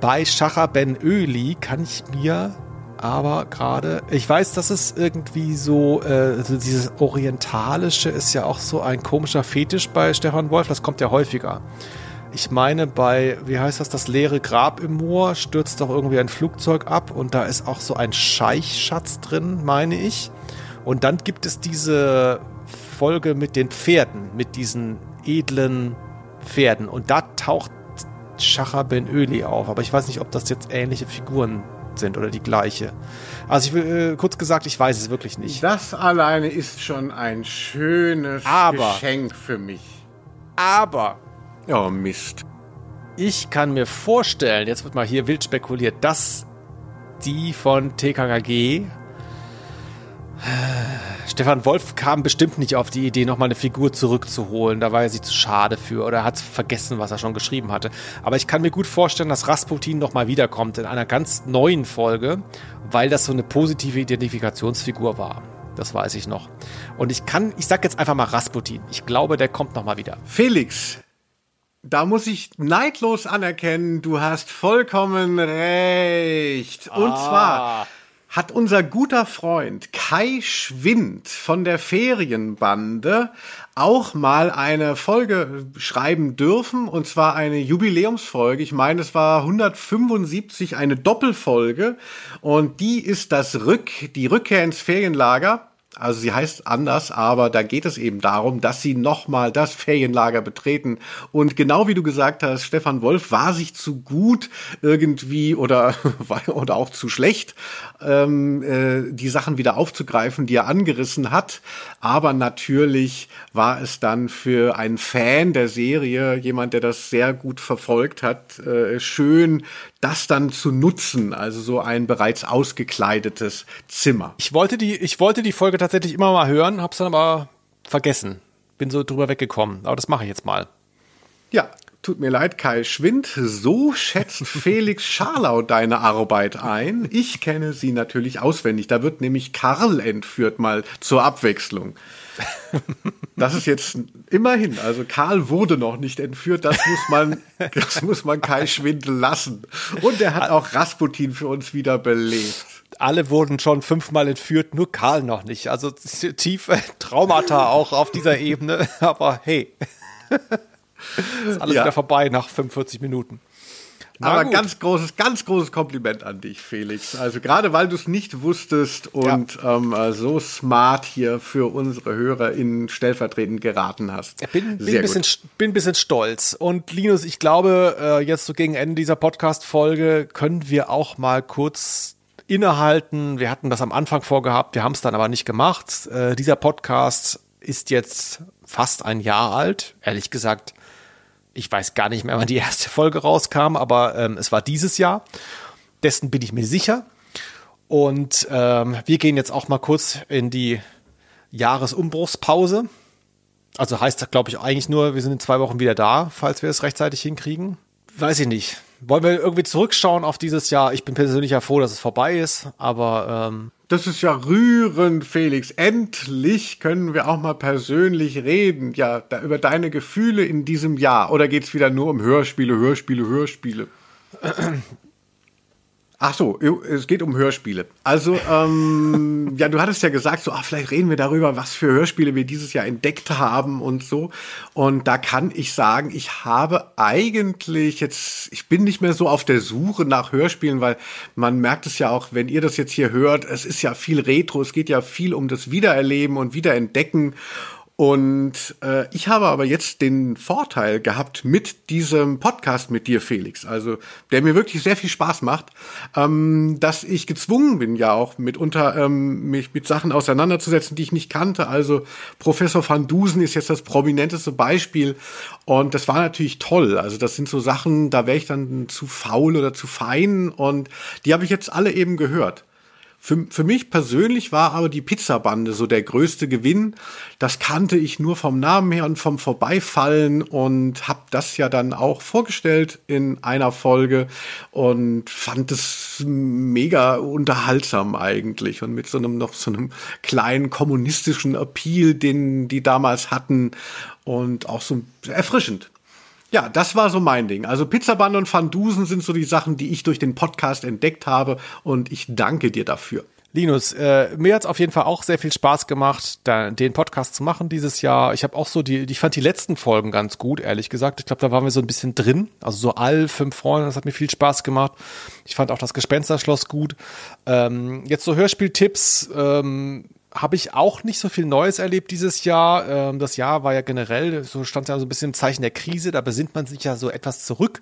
Bei Schacher Ben Öli kann ich mir aber gerade, ich weiß, dass es irgendwie so, äh, also dieses Orientalische ist ja auch so ein komischer Fetisch bei Stefan Wolf, das kommt ja häufiger. Ich meine, bei, wie heißt das, das leere Grab im Moor stürzt doch irgendwie ein Flugzeug ab und da ist auch so ein Scheichschatz drin, meine ich. Und dann gibt es diese Folge mit den Pferden, mit diesen edlen Pferden. Und da taucht Schacher Ben Öli auf. Aber ich weiß nicht, ob das jetzt ähnliche Figuren sind oder die gleiche. Also ich will äh, kurz gesagt, ich weiß es wirklich nicht. Das alleine ist schon ein schönes aber, Geschenk für mich. Aber Oh, Mist. Ich kann mir vorstellen, jetzt wird mal hier wild spekuliert, dass die von TKKG Stefan Wolf kam bestimmt nicht auf die Idee, nochmal eine Figur zurückzuholen. Da war er sich zu schade für oder hat vergessen, was er schon geschrieben hatte. Aber ich kann mir gut vorstellen, dass Rasputin nochmal wiederkommt in einer ganz neuen Folge, weil das so eine positive Identifikationsfigur war. Das weiß ich noch. Und ich kann, ich sag jetzt einfach mal Rasputin. Ich glaube, der kommt nochmal wieder. Felix, da muss ich neidlos anerkennen, du hast vollkommen recht. Und ah. zwar hat unser guter Freund Kai Schwind von der Ferienbande auch mal eine Folge schreiben dürfen, und zwar eine Jubiläumsfolge. Ich meine, es war 175, eine Doppelfolge, und die ist das Rück, die Rückkehr ins Ferienlager. Also sie heißt anders, aber da geht es eben darum, dass sie nochmal das Ferienlager betreten. Und genau wie du gesagt hast, Stefan Wolf war sich zu gut irgendwie oder, oder auch zu schlecht, ähm, äh, die Sachen wieder aufzugreifen, die er angerissen hat. Aber natürlich war es dann für einen Fan der Serie, jemand, der das sehr gut verfolgt hat, äh, schön, das dann zu nutzen, also so ein bereits ausgekleidetes Zimmer. Ich wollte die, ich wollte die Folge tatsächlich immer mal hören, hab's dann aber vergessen. Bin so drüber weggekommen. Aber das mache ich jetzt mal. Ja, tut mir leid, Kai Schwind. So schätzt Felix Scharlau deine Arbeit ein. Ich kenne sie natürlich auswendig. Da wird nämlich Karl entführt, mal zur Abwechslung. Das ist jetzt immerhin, also Karl wurde noch nicht entführt, das muss man, das muss man Kai Schwind lassen. Und er hat auch Rasputin für uns wieder belebt alle wurden schon fünfmal entführt, nur Karl noch nicht. Also tiefe Traumata auch auf dieser Ebene. Aber hey, ist alles ja. wieder vorbei nach 45 Minuten. Na Aber gut. ganz großes, ganz großes Kompliment an dich, Felix. Also gerade weil du es nicht wusstest und ja. ähm, äh, so smart hier für unsere HörerInnen stellvertretend geraten hast. Ich bin, bin, ein bisschen, bin ein bisschen stolz. Und Linus, ich glaube, äh, jetzt so gegen Ende dieser Podcast-Folge können wir auch mal kurz innehalten. Wir hatten das am Anfang vorgehabt, wir haben es dann aber nicht gemacht. Äh, dieser Podcast ist jetzt fast ein Jahr alt. Ehrlich gesagt, ich weiß gar nicht mehr, wann die erste Folge rauskam, aber ähm, es war dieses Jahr. Dessen bin ich mir sicher. Und ähm, wir gehen jetzt auch mal kurz in die Jahresumbruchspause. Also heißt das, glaube ich, eigentlich nur, wir sind in zwei Wochen wieder da, falls wir es rechtzeitig hinkriegen. Weiß ich nicht wollen wir irgendwie zurückschauen auf dieses Jahr? Ich bin persönlich ja froh, dass es vorbei ist, aber ähm das ist ja rührend, Felix. Endlich können wir auch mal persönlich reden. Ja, da, über deine Gefühle in diesem Jahr. Oder geht's wieder nur um Hörspiele, Hörspiele, Hörspiele? Ach so, es geht um Hörspiele. Also, ähm, ja, du hattest ja gesagt, so, ach, vielleicht reden wir darüber, was für Hörspiele wir dieses Jahr entdeckt haben und so. Und da kann ich sagen, ich habe eigentlich jetzt, ich bin nicht mehr so auf der Suche nach Hörspielen, weil man merkt es ja auch, wenn ihr das jetzt hier hört, es ist ja viel Retro, es geht ja viel um das Wiedererleben und Wiederentdecken. Und äh, ich habe aber jetzt den Vorteil gehabt mit diesem Podcast mit dir, Felix, also der mir wirklich sehr viel Spaß macht, ähm, dass ich gezwungen bin, ja auch mitunter ähm, mich mit Sachen auseinanderzusetzen, die ich nicht kannte. Also Professor van Dusen ist jetzt das prominenteste Beispiel und das war natürlich toll. Also das sind so Sachen, da wäre ich dann zu faul oder zu fein und die habe ich jetzt alle eben gehört. Für, für mich persönlich war aber die Pizzabande so der größte Gewinn. Das kannte ich nur vom Namen her und vom Vorbeifallen und habe das ja dann auch vorgestellt in einer Folge und fand es mega unterhaltsam eigentlich und mit so einem noch so einem kleinen kommunistischen Appeal, den die damals hatten und auch so erfrischend. Ja, das war so mein Ding. Also Pizzaband und Van Dusen sind so die Sachen, die ich durch den Podcast entdeckt habe und ich danke dir dafür. Linus, äh, mir hat's auf jeden Fall auch sehr viel Spaß gemacht, da, den Podcast zu machen dieses Jahr. Ich habe auch so die, ich fand die letzten Folgen ganz gut, ehrlich gesagt. Ich glaube, da waren wir so ein bisschen drin. Also so all fünf Freunde, das hat mir viel Spaß gemacht. Ich fand auch das Gespensterschloss gut. Ähm, jetzt so Hörspieltipps. Ähm, habe ich auch nicht so viel Neues erlebt dieses Jahr. Ähm, das Jahr war ja generell, so stand ja so ein bisschen im Zeichen der Krise, da besinnt man sich ja so etwas zurück.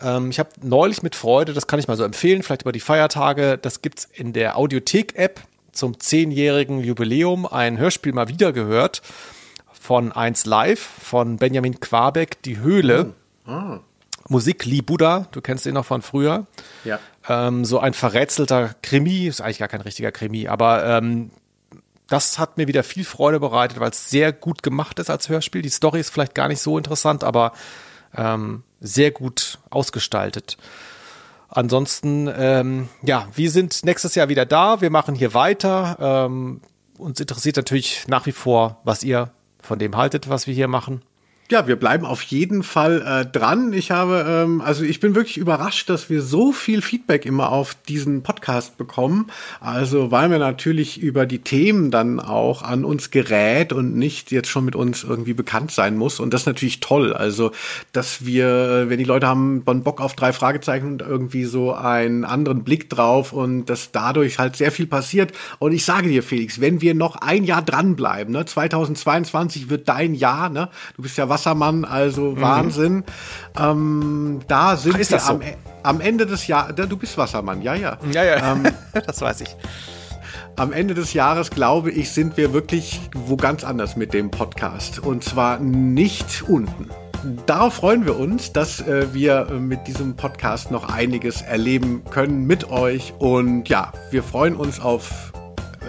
Ähm, ich habe neulich mit Freude, das kann ich mal so empfehlen, vielleicht über die Feiertage, das gibt's in der Audiothek-App zum zehnjährigen Jubiläum ein Hörspiel mal wieder gehört von 1 Live von Benjamin Quabeck, Die Höhle. Oh. Ah. Musik Lee Buddha, du kennst ihn noch von früher. Ja. Ähm, so ein verrätselter Krimi, ist eigentlich gar kein richtiger Krimi, aber ähm, das hat mir wieder viel Freude bereitet, weil es sehr gut gemacht ist als Hörspiel. Die Story ist vielleicht gar nicht so interessant, aber ähm, sehr gut ausgestaltet. Ansonsten, ähm, ja, wir sind nächstes Jahr wieder da. Wir machen hier weiter. Ähm, uns interessiert natürlich nach wie vor, was ihr von dem haltet, was wir hier machen. Ja, wir bleiben auf jeden Fall äh, dran. Ich habe, ähm, also ich bin wirklich überrascht, dass wir so viel Feedback immer auf diesen Podcast bekommen. Also weil wir natürlich über die Themen dann auch an uns gerät und nicht jetzt schon mit uns irgendwie bekannt sein muss. Und das ist natürlich toll. Also, dass wir, wenn die Leute haben Bock auf drei Fragezeichen und irgendwie so einen anderen Blick drauf und dass dadurch halt sehr viel passiert. Und ich sage dir, Felix, wenn wir noch ein Jahr dranbleiben, ne, 2022 wird dein Jahr, ne? Du bist ja Wassermann, also mhm. Wahnsinn. Ähm, da sind Ach, wir so? am, am, Ende des Jahres. Du bist Wassermann, ja, ja. Ja, ja. Ähm, das weiß ich. Am Ende des Jahres, glaube ich, sind wir wirklich wo ganz anders mit dem Podcast. Und zwar nicht unten. Darauf freuen wir uns, dass äh, wir mit diesem Podcast noch einiges erleben können mit euch. Und ja, wir freuen uns auf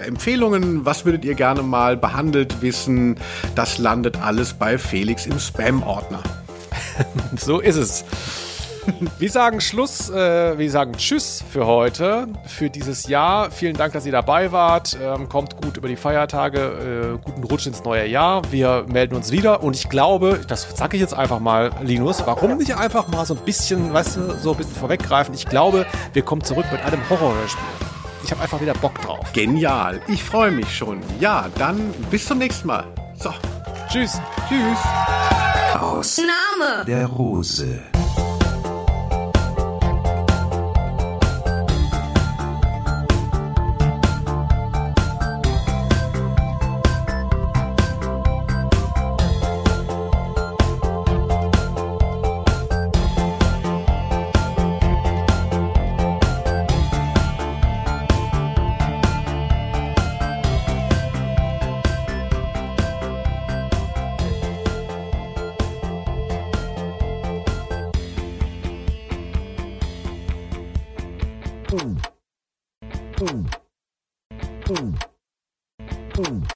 Empfehlungen, was würdet ihr gerne mal behandelt wissen, das landet alles bei Felix im Spam-Ordner. so ist es. Wir sagen Schluss, äh, wir sagen Tschüss für heute, für dieses Jahr. Vielen Dank, dass ihr dabei wart. Ähm, kommt gut über die Feiertage, äh, guten Rutsch ins neue Jahr. Wir melden uns wieder und ich glaube, das sage ich jetzt einfach mal, Linus, warum nicht einfach mal so ein bisschen, weißt du, so ein bisschen vorweggreifen? Ich glaube, wir kommen zurück mit einem Horrorspiel. Ich habe einfach wieder Bock drauf. Genial. Ich freue mich schon. Ja, dann bis zum nächsten Mal. So. Tschüss. Tschüss. Aus Name der Rose.